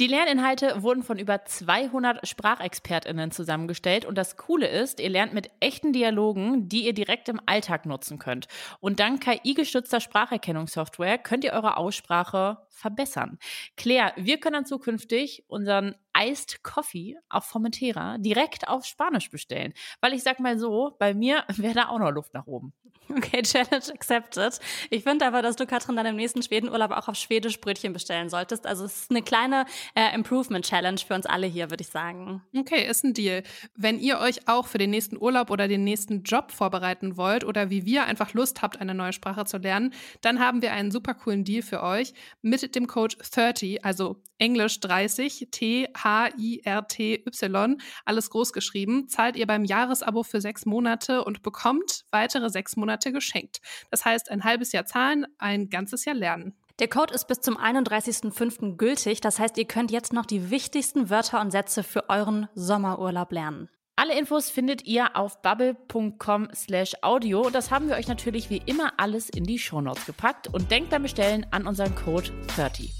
Die Lerninhalte wurden von über 200 SprachexpertInnen zusammengestellt und das Coole ist, ihr lernt mit echten Dialogen, die ihr direkt im Alltag nutzen könnt. Und dank KI-gestützter Spracherkennungssoftware könnt ihr eure Aussprache verbessern. Claire, wir können dann zukünftig unseren Iced Coffee auf Formentera direkt auf Spanisch bestellen. Weil ich sag mal so, bei mir wäre da auch noch Luft nach oben. Okay, Challenge accepted. Ich finde aber, dass du, Katrin, dann im nächsten Schwedenurlaub auch auf Schwedisch Brötchen bestellen solltest. Also es ist eine kleine äh, Improvement-Challenge für uns alle hier, würde ich sagen. Okay, ist ein Deal. Wenn ihr euch auch für den nächsten Urlaub oder den nächsten Job vorbereiten wollt oder wie wir einfach Lust habt, eine neue Sprache zu lernen, dann haben wir einen super coolen Deal für euch mit dem Code 30, also Englisch 30, T-H-I-R-T-Y, alles groß geschrieben, zahlt ihr beim Jahresabo für sechs Monate und bekommt weitere sechs Monate geschenkt. Das heißt, ein halbes Jahr zahlen, ein ganzes Jahr lernen. Der Code ist bis zum 31.05. gültig. Das heißt, ihr könnt jetzt noch die wichtigsten Wörter und Sätze für euren Sommerurlaub lernen. Alle Infos findet ihr auf bubble.com slash audio. Das haben wir euch natürlich wie immer alles in die Shownotes gepackt und denkt beim Bestellen an unseren Code 30.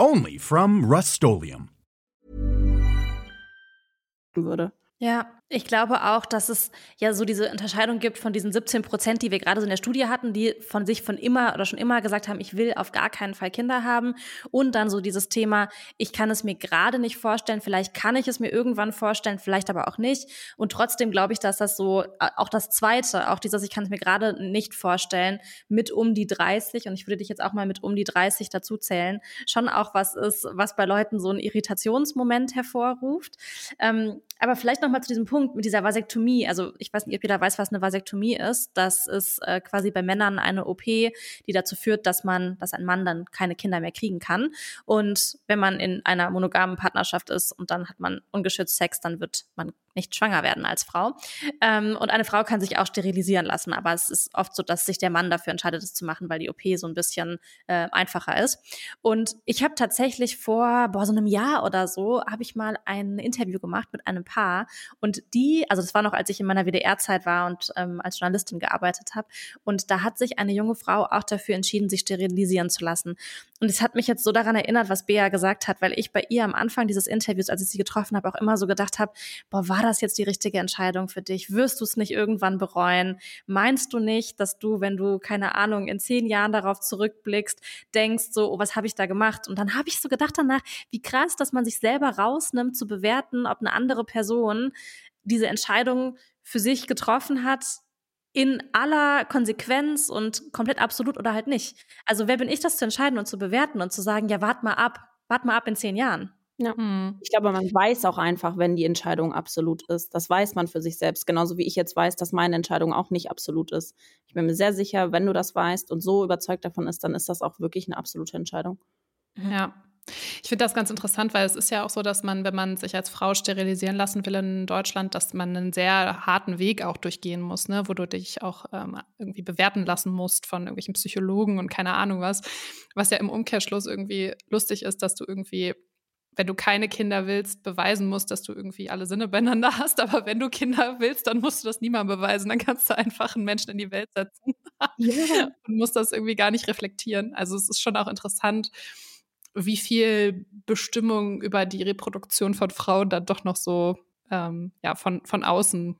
Only from Rust Würde. Ja, Ich glaube auch, dass es ja so diese Unterscheidung gibt von diesen 17 Prozent, die wir gerade so in der Studie hatten, die von sich von immer oder schon immer gesagt haben, ich will auf gar keinen Fall Kinder haben. Und dann so dieses Thema, ich kann es mir gerade nicht vorstellen, vielleicht kann ich es mir irgendwann vorstellen, vielleicht aber auch nicht. Und trotzdem glaube ich, dass das so, auch das Zweite, auch dieses, ich kann es mir gerade nicht vorstellen, mit um die 30, und ich würde dich jetzt auch mal mit um die 30 dazu zählen, schon auch was ist, was bei Leuten so einen Irritationsmoment hervorruft. Ähm, aber vielleicht noch mal zu diesem Punkt mit dieser Vasektomie. Also ich weiß nicht, ob jeder weiß, was eine Vasektomie ist. Das ist äh, quasi bei Männern eine OP, die dazu führt, dass man, dass ein Mann dann keine Kinder mehr kriegen kann. Und wenn man in einer monogamen Partnerschaft ist und dann hat man ungeschützt Sex, dann wird man nicht schwanger werden als Frau. Ähm, und eine Frau kann sich auch sterilisieren lassen, aber es ist oft so, dass sich der Mann dafür entscheidet, es zu machen, weil die OP so ein bisschen äh, einfacher ist. Und ich habe tatsächlich vor boah, so einem Jahr oder so, habe ich mal ein Interview gemacht mit einem Paar und die, also das war noch, als ich in meiner WDR-Zeit war und ähm, als Journalistin gearbeitet habe und da hat sich eine junge Frau auch dafür entschieden, sich sterilisieren zu lassen. Und es hat mich jetzt so daran erinnert, was Bea gesagt hat, weil ich bei ihr am Anfang dieses Interviews, als ich sie getroffen habe, auch immer so gedacht habe, boah, war das jetzt die richtige Entscheidung für dich? Wirst du es nicht irgendwann bereuen? Meinst du nicht, dass du, wenn du, keine Ahnung, in zehn Jahren darauf zurückblickst, denkst so, oh, was habe ich da gemacht? Und dann habe ich so gedacht danach, wie krass, dass man sich selber rausnimmt, zu bewerten, ob eine andere Person diese Entscheidung für sich getroffen hat, in aller Konsequenz und komplett absolut oder halt nicht. Also wer bin ich, das zu entscheiden und zu bewerten und zu sagen, ja, wart mal ab, wart mal ab in zehn Jahren. Ja. Hm. Ich glaube, man weiß auch einfach, wenn die Entscheidung absolut ist. Das weiß man für sich selbst, genauso wie ich jetzt weiß, dass meine Entscheidung auch nicht absolut ist. Ich bin mir sehr sicher, wenn du das weißt und so überzeugt davon ist, dann ist das auch wirklich eine absolute Entscheidung. Ja, ich finde das ganz interessant, weil es ist ja auch so, dass man, wenn man sich als Frau sterilisieren lassen will in Deutschland, dass man einen sehr harten Weg auch durchgehen muss, ne? wo du dich auch ähm, irgendwie bewerten lassen musst von irgendwelchen Psychologen und keine Ahnung was. Was ja im Umkehrschluss irgendwie lustig ist, dass du irgendwie wenn du keine Kinder willst, beweisen musst, dass du irgendwie alle Sinne beieinander hast. Aber wenn du Kinder willst, dann musst du das niemandem beweisen. Dann kannst du einfach einen Menschen in die Welt setzen yeah. und musst das irgendwie gar nicht reflektieren. Also es ist schon auch interessant, wie viel Bestimmung über die Reproduktion von Frauen dann doch noch so ähm, ja, von, von außen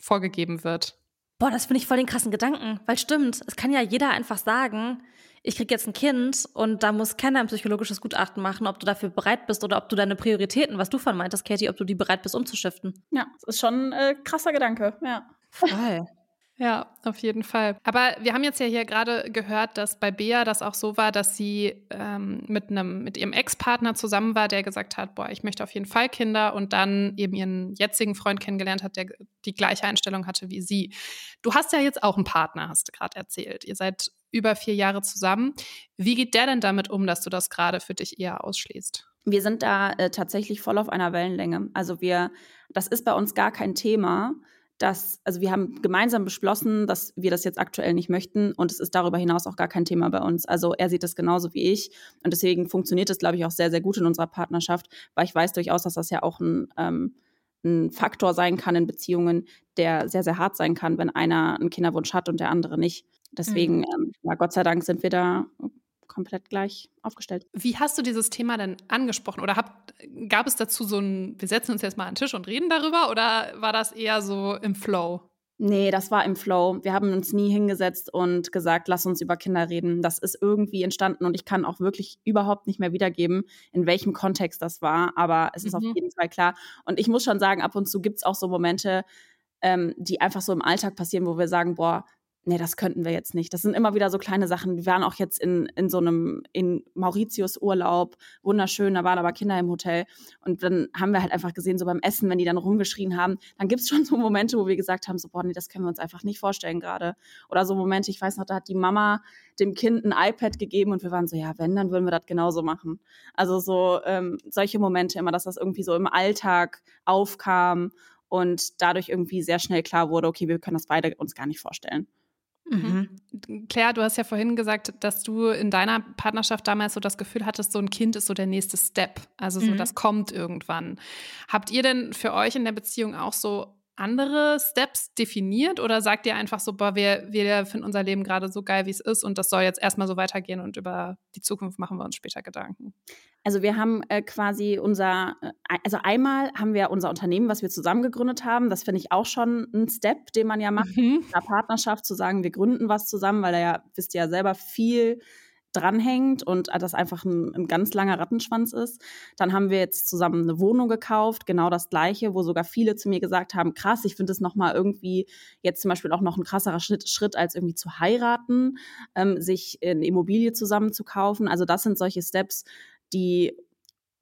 vorgegeben wird. Boah, das finde ich voll den krassen Gedanken, weil stimmt, es kann ja jeder einfach sagen, ich krieg jetzt ein Kind und da muss keiner ein psychologisches Gutachten machen, ob du dafür bereit bist oder ob du deine Prioritäten, was du von meintest, Katie, ob du die bereit bist umzuschiften. Ja, das ist schon ein äh, krasser Gedanke, ja. Voll. Ja, auf jeden Fall. Aber wir haben jetzt ja hier gerade gehört, dass bei Bea das auch so war, dass sie ähm, mit einem mit ihrem Ex-Partner zusammen war, der gesagt hat, boah, ich möchte auf jeden Fall Kinder und dann eben ihren jetzigen Freund kennengelernt hat, der die gleiche Einstellung hatte wie sie. Du hast ja jetzt auch einen Partner, hast du gerade erzählt. Ihr seid über vier Jahre zusammen. Wie geht der denn damit um, dass du das gerade für dich eher ausschließt? Wir sind da äh, tatsächlich voll auf einer Wellenlänge. Also wir, das ist bei uns gar kein Thema dass, also wir haben gemeinsam beschlossen, dass wir das jetzt aktuell nicht möchten und es ist darüber hinaus auch gar kein Thema bei uns. Also er sieht das genauso wie ich und deswegen funktioniert es, glaube ich, auch sehr, sehr gut in unserer Partnerschaft, weil ich weiß durchaus, dass das ja auch ein, ähm, ein Faktor sein kann in Beziehungen, der sehr, sehr hart sein kann, wenn einer einen Kinderwunsch hat und der andere nicht. Deswegen, mhm. ähm, ja, Gott sei Dank sind wir da komplett gleich aufgestellt. Wie hast du dieses Thema denn angesprochen? Oder hab, gab es dazu so ein, wir setzen uns jetzt mal an den Tisch und reden darüber? Oder war das eher so im Flow? Nee, das war im Flow. Wir haben uns nie hingesetzt und gesagt, lass uns über Kinder reden. Das ist irgendwie entstanden und ich kann auch wirklich überhaupt nicht mehr wiedergeben, in welchem Kontext das war. Aber es ist mhm. auf jeden Fall klar. Und ich muss schon sagen, ab und zu gibt es auch so Momente, ähm, die einfach so im Alltag passieren, wo wir sagen, boah, nee, das könnten wir jetzt nicht. Das sind immer wieder so kleine Sachen. Wir waren auch jetzt in, in so einem, in Mauritius Urlaub, wunderschön, da waren aber Kinder im Hotel. Und dann haben wir halt einfach gesehen, so beim Essen, wenn die dann rumgeschrien haben, dann gibt's schon so Momente, wo wir gesagt haben, so, boah, nee, das können wir uns einfach nicht vorstellen gerade. Oder so Momente, ich weiß noch, da hat die Mama dem Kind ein iPad gegeben und wir waren so, ja, wenn, dann würden wir das genauso machen. Also so ähm, solche Momente immer, dass das irgendwie so im Alltag aufkam und dadurch irgendwie sehr schnell klar wurde, okay, wir können das beide uns gar nicht vorstellen. Mhm. Claire, du hast ja vorhin gesagt, dass du in deiner Partnerschaft damals so das Gefühl hattest, so ein Kind ist so der nächste Step. Also so, mhm. das kommt irgendwann. Habt ihr denn für euch in der Beziehung auch so andere Steps definiert oder sagt ihr einfach so, boah, wir, wir finden unser Leben gerade so geil, wie es ist und das soll jetzt erstmal so weitergehen und über die Zukunft machen wir uns später Gedanken? Also wir haben äh, quasi unser, äh, also einmal haben wir unser Unternehmen, was wir zusammen gegründet haben. Das finde ich auch schon ein Step, den man ja macht, mhm. in einer Partnerschaft zu sagen, wir gründen was zusammen, weil er ja, wisst ihr ja selber, viel dranhängt und das einfach ein, ein, ganz langer Rattenschwanz ist. Dann haben wir jetzt zusammen eine Wohnung gekauft, genau das gleiche, wo sogar viele zu mir gesagt haben, krass, ich finde es nochmal irgendwie jetzt zum Beispiel auch noch ein krasserer Schritt, Schritt als irgendwie zu heiraten, ähm, sich eine Immobilie zusammen zu kaufen. Also das sind solche Steps, die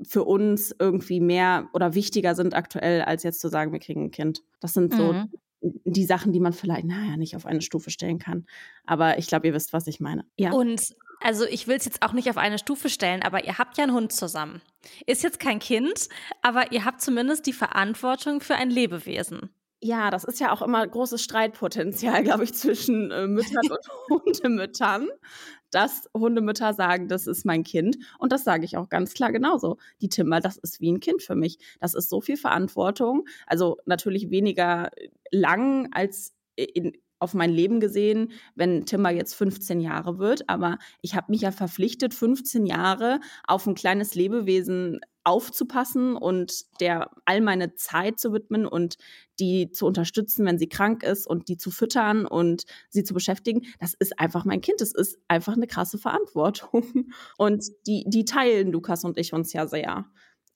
für uns irgendwie mehr oder wichtiger sind aktuell, als jetzt zu sagen, wir kriegen ein Kind. Das sind so mhm. die Sachen, die man vielleicht, naja, nicht auf eine Stufe stellen kann. Aber ich glaube, ihr wisst, was ich meine. Ja. Und also ich will es jetzt auch nicht auf eine Stufe stellen, aber ihr habt ja einen Hund zusammen. Ist jetzt kein Kind, aber ihr habt zumindest die Verantwortung für ein Lebewesen. Ja, das ist ja auch immer großes Streitpotenzial, glaube ich, zwischen äh, Müttern und Hundemüttern, dass Hundemütter sagen, das ist mein Kind. Und das sage ich auch ganz klar genauso. Die Timmer, das ist wie ein Kind für mich. Das ist so viel Verantwortung. Also natürlich weniger lang als in, auf mein Leben gesehen, wenn Timmer jetzt 15 Jahre wird. Aber ich habe mich ja verpflichtet, 15 Jahre auf ein kleines Lebewesen aufzupassen und der all meine Zeit zu widmen und die zu unterstützen, wenn sie krank ist und die zu füttern und sie zu beschäftigen. Das ist einfach mein Kind. Das ist einfach eine krasse Verantwortung. Und die, die teilen Lukas und ich uns ja sehr.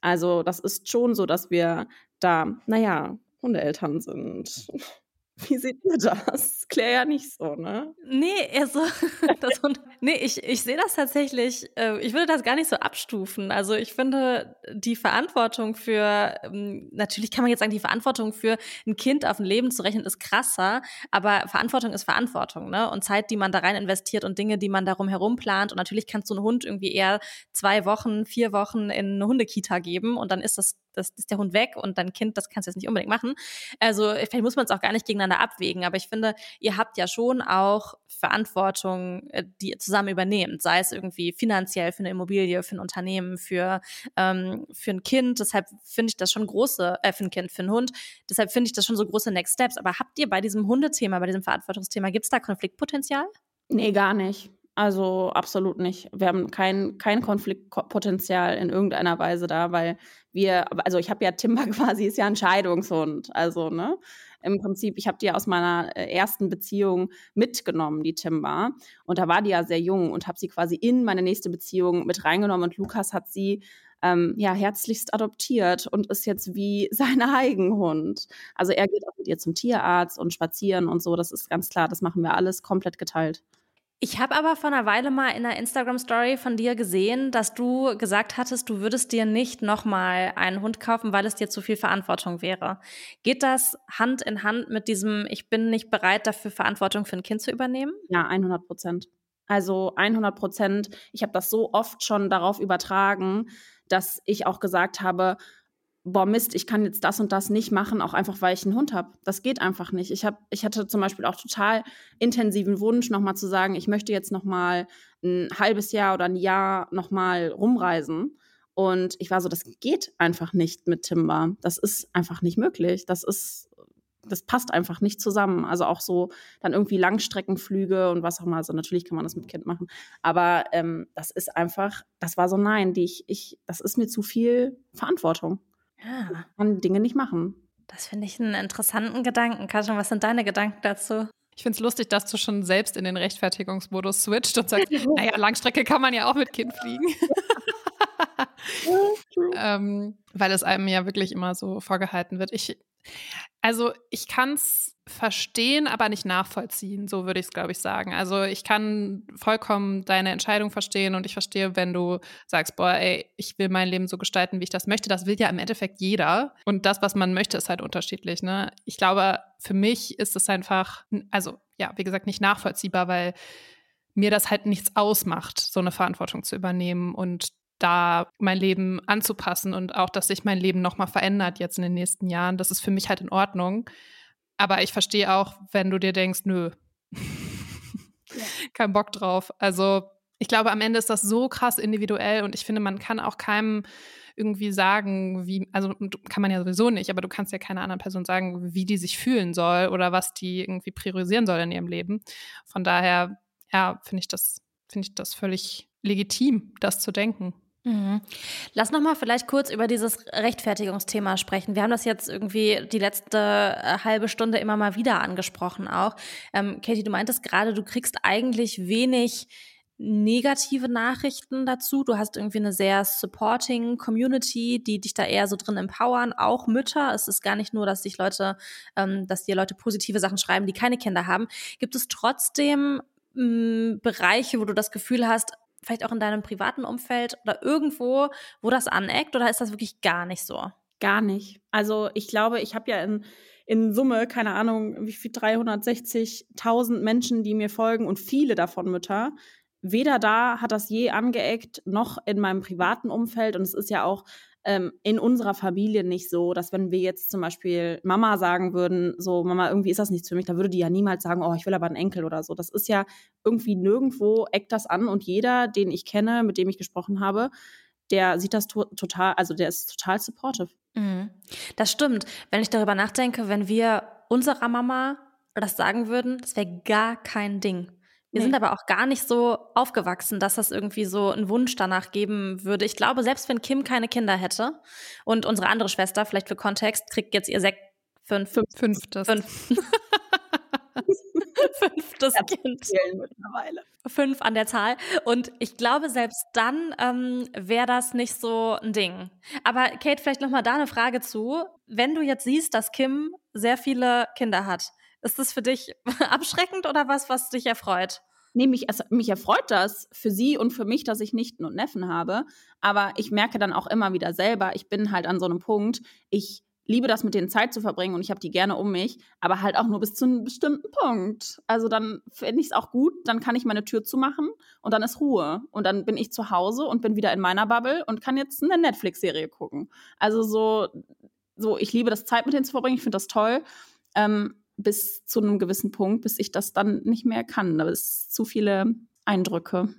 Also das ist schon so, dass wir da, naja, Hundeeltern sind. Wie seht ihr das? Claire ja nicht so, ne? Nee, also, das, nee, ich, ich sehe das tatsächlich, äh, ich würde das gar nicht so abstufen. Also ich finde die Verantwortung für, ähm, natürlich kann man jetzt sagen, die Verantwortung für ein Kind auf ein Leben zu rechnen, ist krasser, aber Verantwortung ist Verantwortung, ne? Und Zeit, die man da rein investiert und Dinge, die man darum herum plant. Und natürlich kannst du einen Hund irgendwie eher zwei Wochen, vier Wochen in eine Hundekita geben und dann ist das das ist der Hund weg und dein Kind, das kannst du jetzt nicht unbedingt machen. Also vielleicht muss man es auch gar nicht gegeneinander abwägen, aber ich finde, ihr habt ja schon auch Verantwortung, äh, die ihr zusammen übernehmt, sei es irgendwie finanziell für eine Immobilie, für ein Unternehmen, für, ähm, für ein Kind. Deshalb finde ich das schon große, äh, für ein Kind, für einen Hund. Deshalb finde ich das schon so große Next Steps. Aber habt ihr bei diesem Hundethema, bei diesem Verantwortungsthema, gibt es da Konfliktpotenzial? Nee, gar nicht. Also absolut nicht. Wir haben kein, kein Konfliktpotenzial in irgendeiner Weise da, weil wir, also ich habe ja Timber quasi, ist ja ein Scheidungshund. Also, ne? Im Prinzip, ich habe die aus meiner äh, ersten Beziehung mitgenommen, die Timber. Und da war die ja sehr jung und habe sie quasi in meine nächste Beziehung mit reingenommen. Und Lukas hat sie ähm, ja herzlichst adoptiert und ist jetzt wie sein Eigenhund. Also er geht auch mit ihr zum Tierarzt und spazieren und so. Das ist ganz klar, das machen wir alles komplett geteilt. Ich habe aber vor einer Weile mal in einer Instagram-Story von dir gesehen, dass du gesagt hattest, du würdest dir nicht nochmal einen Hund kaufen, weil es dir zu viel Verantwortung wäre. Geht das Hand in Hand mit diesem, ich bin nicht bereit dafür, Verantwortung für ein Kind zu übernehmen? Ja, 100 Prozent. Also 100 Prozent. Ich habe das so oft schon darauf übertragen, dass ich auch gesagt habe, boah Mist, ich kann jetzt das und das nicht machen, auch einfach weil ich einen Hund habe. Das geht einfach nicht. Ich habe, ich hatte zum Beispiel auch total intensiven Wunsch, nochmal zu sagen, ich möchte jetzt nochmal ein halbes Jahr oder ein Jahr nochmal rumreisen. Und ich war so, das geht einfach nicht mit Timber. Das ist einfach nicht möglich. Das ist, das passt einfach nicht zusammen. Also auch so dann irgendwie Langstreckenflüge und was auch immer. Also natürlich kann man das mit Kind machen. Aber ähm, das ist einfach, das war so nein, die ich, ich, das ist mir zu viel Verantwortung. Ja. Ich kann Dinge nicht machen. Das finde ich einen interessanten Gedanken. Katrin, was sind deine Gedanken dazu? Ich finde es lustig, dass du schon selbst in den Rechtfertigungsmodus switcht und sagst, naja, Langstrecke kann man ja auch mit Kind fliegen. ähm, weil es einem ja wirklich immer so vorgehalten wird. Ich, also ich kann es verstehen, aber nicht nachvollziehen, so würde ich es, glaube ich, sagen. Also ich kann vollkommen deine Entscheidung verstehen und ich verstehe, wenn du sagst, boah, ey, ich will mein Leben so gestalten, wie ich das möchte. Das will ja im Endeffekt jeder. Und das, was man möchte, ist halt unterschiedlich. Ne? Ich glaube, für mich ist es einfach, also ja, wie gesagt, nicht nachvollziehbar, weil mir das halt nichts ausmacht, so eine Verantwortung zu übernehmen und da mein Leben anzupassen und auch, dass sich mein Leben nochmal verändert jetzt in den nächsten Jahren. Das ist für mich halt in Ordnung. Aber ich verstehe auch, wenn du dir denkst, nö, ja. kein Bock drauf. Also Ich glaube, am Ende ist das so krass individuell und ich finde, man kann auch keinem irgendwie sagen, wie, also kann man ja sowieso nicht, aber du kannst ja keiner anderen Person sagen, wie die sich fühlen soll oder was die irgendwie priorisieren soll in ihrem Leben. Von daher, ja, finde ich das, finde ich das völlig legitim, das zu denken. Mhm. Lass noch mal vielleicht kurz über dieses Rechtfertigungsthema sprechen. Wir haben das jetzt irgendwie die letzte äh, halbe Stunde immer mal wieder angesprochen auch. Ähm, Katie, du meintest gerade, du kriegst eigentlich wenig negative Nachrichten dazu. Du hast irgendwie eine sehr supporting Community, die dich da eher so drin empowern, auch Mütter. Es ist gar nicht nur, dass sich Leute, ähm, dass dir Leute positive Sachen schreiben, die keine Kinder haben. Gibt es trotzdem mh, mm, Bereiche, wo du das Gefühl hast, vielleicht auch in deinem privaten Umfeld oder irgendwo, wo das aneckt, oder ist das wirklich gar nicht so? Gar nicht. Also ich glaube, ich habe ja in in Summe, keine Ahnung, wie viel, 360.000 Menschen, die mir folgen und viele davon Mütter weder da hat das je angeeckt, noch in meinem privaten Umfeld. Und es ist ja auch ähm, in unserer Familie nicht so, dass wenn wir jetzt zum Beispiel Mama sagen würden, so Mama, irgendwie ist das nichts für mich, da würde die ja niemals sagen, oh, ich will aber einen Enkel oder so. Das ist ja irgendwie nirgendwo eckt das an und jeder, den ich kenne, mit dem ich gesprochen habe, der sieht das to total, also der ist total supportive. Mhm. Das stimmt. Wenn ich darüber nachdenke, wenn wir unserer Mama das sagen würden, das wäre gar kein Ding. Wir nee. sind aber auch gar nicht so aufgewachsen, dass das irgendwie so einen Wunsch danach geben würde. Ich glaube, selbst wenn Kim keine Kinder hätte und unsere andere Schwester, vielleicht für Kontext, kriegt jetzt ihr sechs, fünf, fünf, fünftes. Fünf. Fünftes Kind. Mittlerweile. Fünf an der Zahl. Und ich glaube, selbst dann ähm, wäre das nicht so ein Ding. Aber Kate, vielleicht nochmal da eine Frage zu. Wenn du jetzt siehst, dass Kim sehr viele Kinder hat, ist das für dich abschreckend oder was, was dich erfreut? Nee, mich, also, mich erfreut das für sie und für mich, dass ich Nichten und Neffen habe. Aber ich merke dann auch immer wieder selber, ich bin halt an so einem Punkt, ich liebe das, mit denen Zeit zu verbringen und ich habe die gerne um mich, aber halt auch nur bis zu einem bestimmten Punkt. Also dann finde ich es auch gut, dann kann ich meine Tür zumachen und dann ist Ruhe. Und dann bin ich zu Hause und bin wieder in meiner Bubble und kann jetzt eine Netflix-Serie gucken. Also so, so, ich liebe das, Zeit mit denen zu verbringen, ich finde das toll. Ähm, bis zu einem gewissen Punkt, bis ich das dann nicht mehr kann. Da ist zu viele Eindrücke.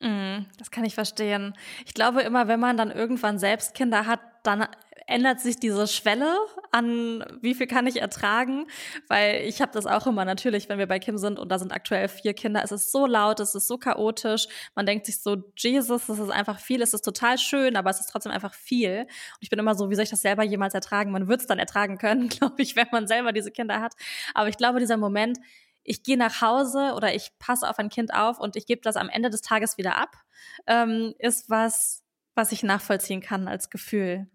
Mm, das kann ich verstehen. Ich glaube immer, wenn man dann irgendwann selbst Kinder hat, dann ändert sich diese Schwelle an, wie viel kann ich ertragen, weil ich habe das auch immer natürlich, wenn wir bei Kim sind und da sind aktuell vier Kinder, es ist so laut, es ist so chaotisch, man denkt sich so, Jesus, das ist einfach viel, es ist total schön, aber es ist trotzdem einfach viel. Und ich bin immer so, wie soll ich das selber jemals ertragen? Man wird es dann ertragen können, glaube ich, wenn man selber diese Kinder hat. Aber ich glaube, dieser Moment, ich gehe nach Hause oder ich passe auf ein Kind auf und ich gebe das am Ende des Tages wieder ab, ähm, ist was, was ich nachvollziehen kann als Gefühl.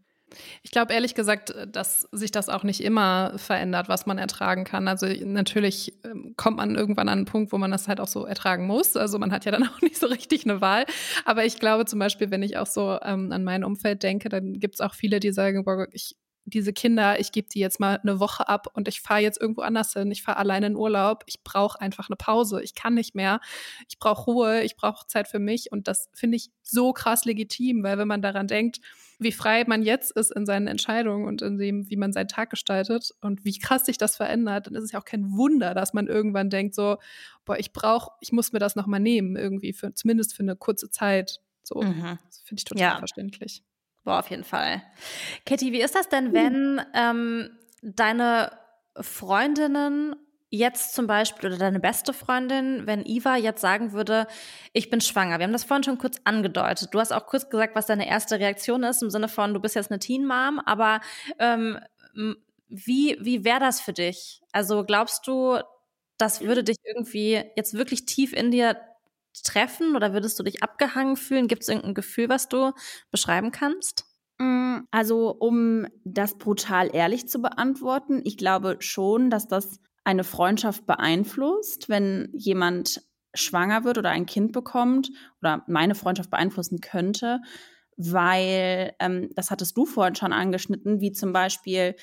Ich glaube ehrlich gesagt, dass sich das auch nicht immer verändert, was man ertragen kann. Also natürlich ähm, kommt man irgendwann an einen Punkt, wo man das halt auch so ertragen muss. Also man hat ja dann auch nicht so richtig eine Wahl. Aber ich glaube zum Beispiel, wenn ich auch so ähm, an mein Umfeld denke, dann gibt es auch viele, die sagen, boah, ich diese Kinder, ich gebe die jetzt mal eine Woche ab und ich fahre jetzt irgendwo anders hin, ich fahre alleine in Urlaub, ich brauche einfach eine Pause, ich kann nicht mehr, ich brauche Ruhe, ich brauche Zeit für mich und das finde ich so krass legitim, weil wenn man daran denkt, wie frei man jetzt ist in seinen Entscheidungen und in dem, wie man seinen Tag gestaltet und wie krass sich das verändert, dann ist es ja auch kein Wunder, dass man irgendwann denkt so, boah, ich brauche, ich muss mir das nochmal nehmen irgendwie für, zumindest für eine kurze Zeit. So, mhm. das finde ich total ja. verständlich. Boah, auf jeden Fall. Katie, wie ist das denn, wenn ähm, deine Freundinnen jetzt zum Beispiel oder deine beste Freundin, wenn Iva jetzt sagen würde, ich bin schwanger. Wir haben das vorhin schon kurz angedeutet. Du hast auch kurz gesagt, was deine erste Reaktion ist, im Sinne von, du bist jetzt eine Teen Mom, aber ähm, wie, wie wäre das für dich? Also glaubst du, das würde dich irgendwie jetzt wirklich tief in dir treffen oder würdest du dich abgehangen fühlen? Gibt es irgendein Gefühl, was du beschreiben kannst? Mm, also, um das brutal ehrlich zu beantworten, ich glaube schon, dass das eine Freundschaft beeinflusst, wenn jemand schwanger wird oder ein Kind bekommt oder meine Freundschaft beeinflussen könnte, weil, ähm, das hattest du vorhin schon angeschnitten, wie zum Beispiel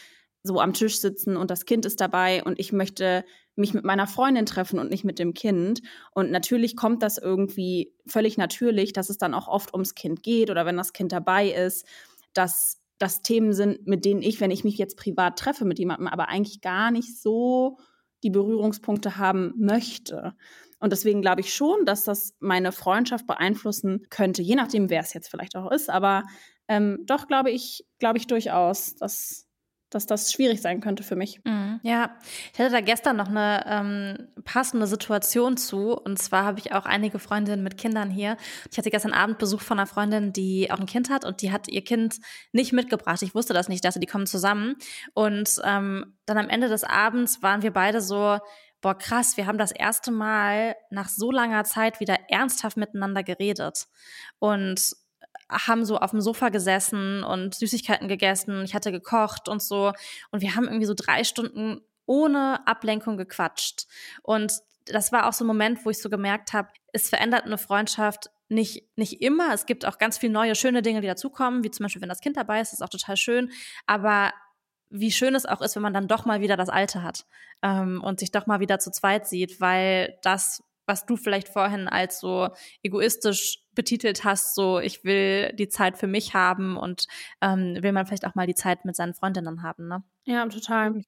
so am Tisch sitzen und das Kind ist dabei und ich möchte mich mit meiner Freundin treffen und nicht mit dem Kind. Und natürlich kommt das irgendwie völlig natürlich, dass es dann auch oft ums Kind geht oder wenn das Kind dabei ist, dass das Themen sind, mit denen ich, wenn ich mich jetzt privat treffe mit jemandem, aber eigentlich gar nicht so die Berührungspunkte haben möchte. Und deswegen glaube ich schon, dass das meine Freundschaft beeinflussen könnte, je nachdem, wer es jetzt vielleicht auch ist. Aber ähm, doch glaube ich, glaube ich durchaus, dass dass das schwierig sein könnte für mich. Mhm. Ja, ich hatte da gestern noch eine ähm, passende Situation zu. Und zwar habe ich auch einige Freundinnen mit Kindern hier. Ich hatte gestern Abend Besuch von einer Freundin, die auch ein Kind hat und die hat ihr Kind nicht mitgebracht. Ich wusste das nicht, dass die kommen zusammen. Und ähm, dann am Ende des Abends waren wir beide so, boah, krass, wir haben das erste Mal nach so langer Zeit wieder ernsthaft miteinander geredet. Und haben so auf dem Sofa gesessen und Süßigkeiten gegessen. Ich hatte gekocht und so. Und wir haben irgendwie so drei Stunden ohne Ablenkung gequatscht. Und das war auch so ein Moment, wo ich so gemerkt habe, es verändert eine Freundschaft nicht, nicht immer. Es gibt auch ganz viele neue, schöne Dinge, die dazukommen, wie zum Beispiel, wenn das Kind dabei ist, ist auch total schön. Aber wie schön es auch ist, wenn man dann doch mal wieder das Alte hat ähm, und sich doch mal wieder zu zweit sieht, weil das was du vielleicht vorhin als so egoistisch betitelt hast, so ich will die Zeit für mich haben und ähm, will man vielleicht auch mal die Zeit mit seinen Freundinnen haben, ne? Ja, total.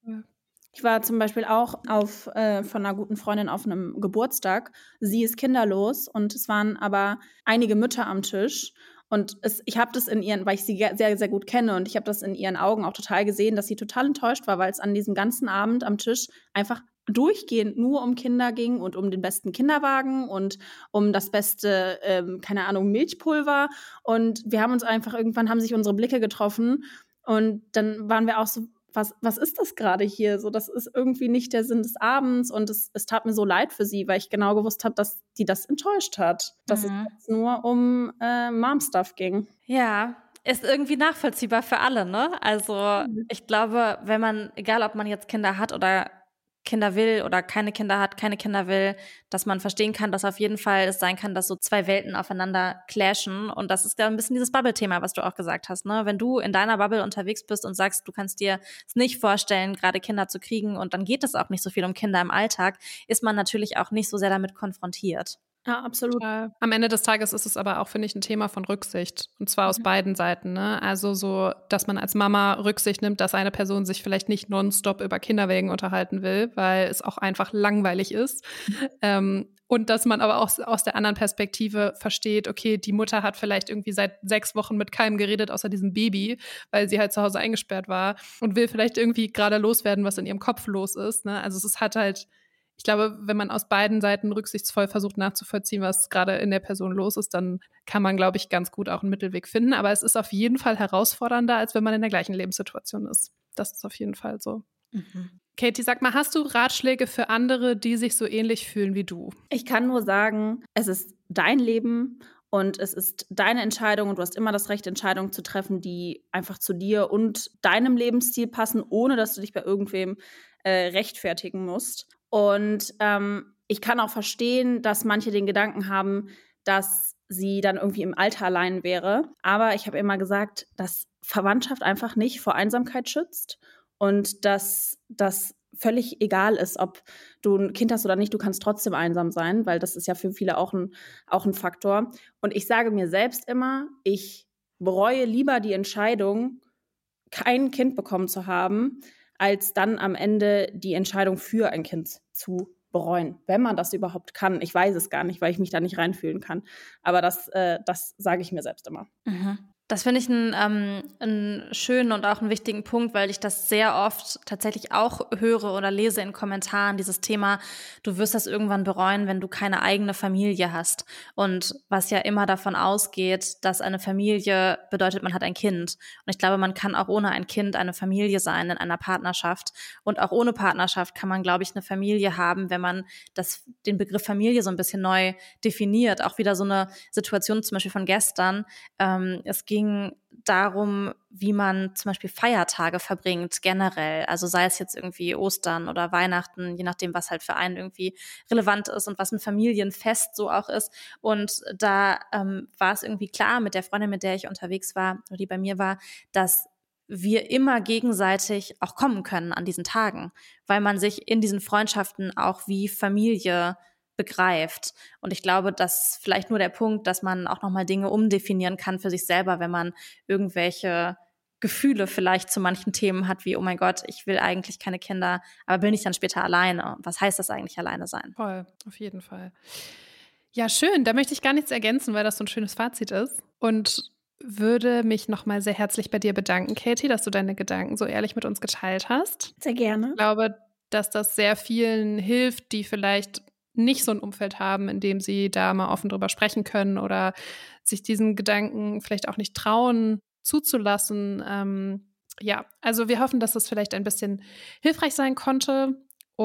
Ich war zum Beispiel auch auf, äh, von einer guten Freundin auf einem Geburtstag. Sie ist kinderlos und es waren aber einige Mütter am Tisch. Und es, ich habe das in ihren, weil ich sie sehr, sehr gut kenne und ich habe das in ihren Augen auch total gesehen, dass sie total enttäuscht war, weil es an diesem ganzen Abend am Tisch einfach durchgehend nur um Kinder ging und um den besten Kinderwagen und um das beste, ähm, keine Ahnung, Milchpulver. Und wir haben uns einfach, irgendwann haben sich unsere Blicke getroffen und dann waren wir auch so, was, was ist das gerade hier? So, das ist irgendwie nicht der Sinn des Abends und es, es tat mir so leid für sie, weil ich genau gewusst habe, dass die das enttäuscht hat, dass mhm. es nur um äh, Mom-Stuff ging. Ja, ist irgendwie nachvollziehbar für alle, ne? Also mhm. ich glaube, wenn man, egal ob man jetzt Kinder hat oder Kinder will oder keine Kinder hat, keine Kinder will, dass man verstehen kann, dass auf jeden Fall es sein kann, dass so zwei Welten aufeinander clashen. Und das ist ja ein bisschen dieses Bubble-Thema, was du auch gesagt hast. Ne? Wenn du in deiner Bubble unterwegs bist und sagst, du kannst dir es nicht vorstellen, gerade Kinder zu kriegen und dann geht es auch nicht so viel um Kinder im Alltag, ist man natürlich auch nicht so sehr damit konfrontiert. Ja, absolut. Am Ende des Tages ist es aber auch, finde ich, ein Thema von Rücksicht. Und zwar aus mhm. beiden Seiten. Ne? Also so, dass man als Mama Rücksicht nimmt, dass eine Person sich vielleicht nicht nonstop über Kinderwägen unterhalten will, weil es auch einfach langweilig ist. Mhm. Ähm, und dass man aber auch aus der anderen Perspektive versteht, okay, die Mutter hat vielleicht irgendwie seit sechs Wochen mit keinem geredet, außer diesem Baby, weil sie halt zu Hause eingesperrt war und will vielleicht irgendwie gerade loswerden, was in ihrem Kopf los ist. Ne? Also es hat halt ich glaube, wenn man aus beiden Seiten rücksichtsvoll versucht nachzuvollziehen, was gerade in der Person los ist, dann kann man, glaube ich, ganz gut auch einen Mittelweg finden. Aber es ist auf jeden Fall herausfordernder, als wenn man in der gleichen Lebenssituation ist. Das ist auf jeden Fall so. Mhm. Katie, sag mal, hast du Ratschläge für andere, die sich so ähnlich fühlen wie du? Ich kann nur sagen, es ist dein Leben und es ist deine Entscheidung und du hast immer das Recht, Entscheidungen zu treffen, die einfach zu dir und deinem Lebensstil passen, ohne dass du dich bei irgendwem äh, rechtfertigen musst. Und ähm, ich kann auch verstehen, dass manche den Gedanken haben, dass sie dann irgendwie im Alter allein wäre. Aber ich habe immer gesagt, dass Verwandtschaft einfach nicht vor Einsamkeit schützt und dass das völlig egal ist, ob du ein Kind hast oder nicht, du kannst trotzdem einsam sein, weil das ist ja für viele auch ein, auch ein Faktor. Und ich sage mir selbst immer, ich bereue lieber die Entscheidung, kein Kind bekommen zu haben, als dann am Ende die Entscheidung für ein Kind zu bereuen, wenn man das überhaupt kann. Ich weiß es gar nicht, weil ich mich da nicht reinfühlen kann. Aber das, äh, das sage ich mir selbst immer. Mhm. Das finde ich einen, ähm, einen schönen und auch einen wichtigen Punkt, weil ich das sehr oft tatsächlich auch höre oder lese in Kommentaren, dieses Thema, du wirst das irgendwann bereuen, wenn du keine eigene Familie hast. Und was ja immer davon ausgeht, dass eine Familie bedeutet, man hat ein Kind. Und ich glaube, man kann auch ohne ein Kind eine Familie sein in einer Partnerschaft. Und auch ohne Partnerschaft kann man, glaube ich, eine Familie haben, wenn man das, den Begriff Familie so ein bisschen neu definiert. Auch wieder so eine Situation zum Beispiel von gestern. Ähm, es ging ging darum, wie man zum Beispiel Feiertage verbringt, generell. Also sei es jetzt irgendwie Ostern oder Weihnachten, je nachdem, was halt für einen irgendwie relevant ist und was ein Familienfest so auch ist. Und da ähm, war es irgendwie klar mit der Freundin, mit der ich unterwegs war, die bei mir war, dass wir immer gegenseitig auch kommen können an diesen Tagen, weil man sich in diesen Freundschaften auch wie Familie begreift. Und ich glaube, das ist vielleicht nur der Punkt, dass man auch nochmal Dinge umdefinieren kann für sich selber, wenn man irgendwelche Gefühle vielleicht zu manchen Themen hat, wie, oh mein Gott, ich will eigentlich keine Kinder, aber bin ich dann später alleine? Was heißt das eigentlich, alleine sein? Voll, auf jeden Fall. Ja, schön. Da möchte ich gar nichts ergänzen, weil das so ein schönes Fazit ist. Und würde mich nochmal sehr herzlich bei dir bedanken, Katie, dass du deine Gedanken so ehrlich mit uns geteilt hast. Sehr gerne. Ich glaube, dass das sehr vielen hilft, die vielleicht nicht so ein Umfeld haben, in dem sie da mal offen drüber sprechen können oder sich diesen Gedanken vielleicht auch nicht trauen zuzulassen. Ähm, ja, also wir hoffen, dass es vielleicht ein bisschen hilfreich sein konnte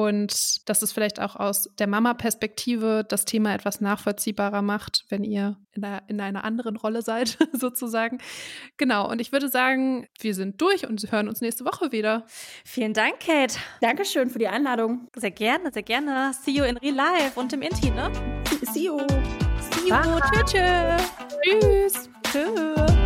und dass es vielleicht auch aus der Mama-Perspektive das Thema etwas nachvollziehbarer macht, wenn ihr in einer, in einer anderen Rolle seid, sozusagen. Genau, und ich würde sagen, wir sind durch und hören uns nächste Woche wieder. Vielen Dank, Kate. Dankeschön für die Einladung. Sehr gerne, sehr gerne. See you in real life und im Inti, ne? See you. See you. Tschüss. Tschüss. Tschüss.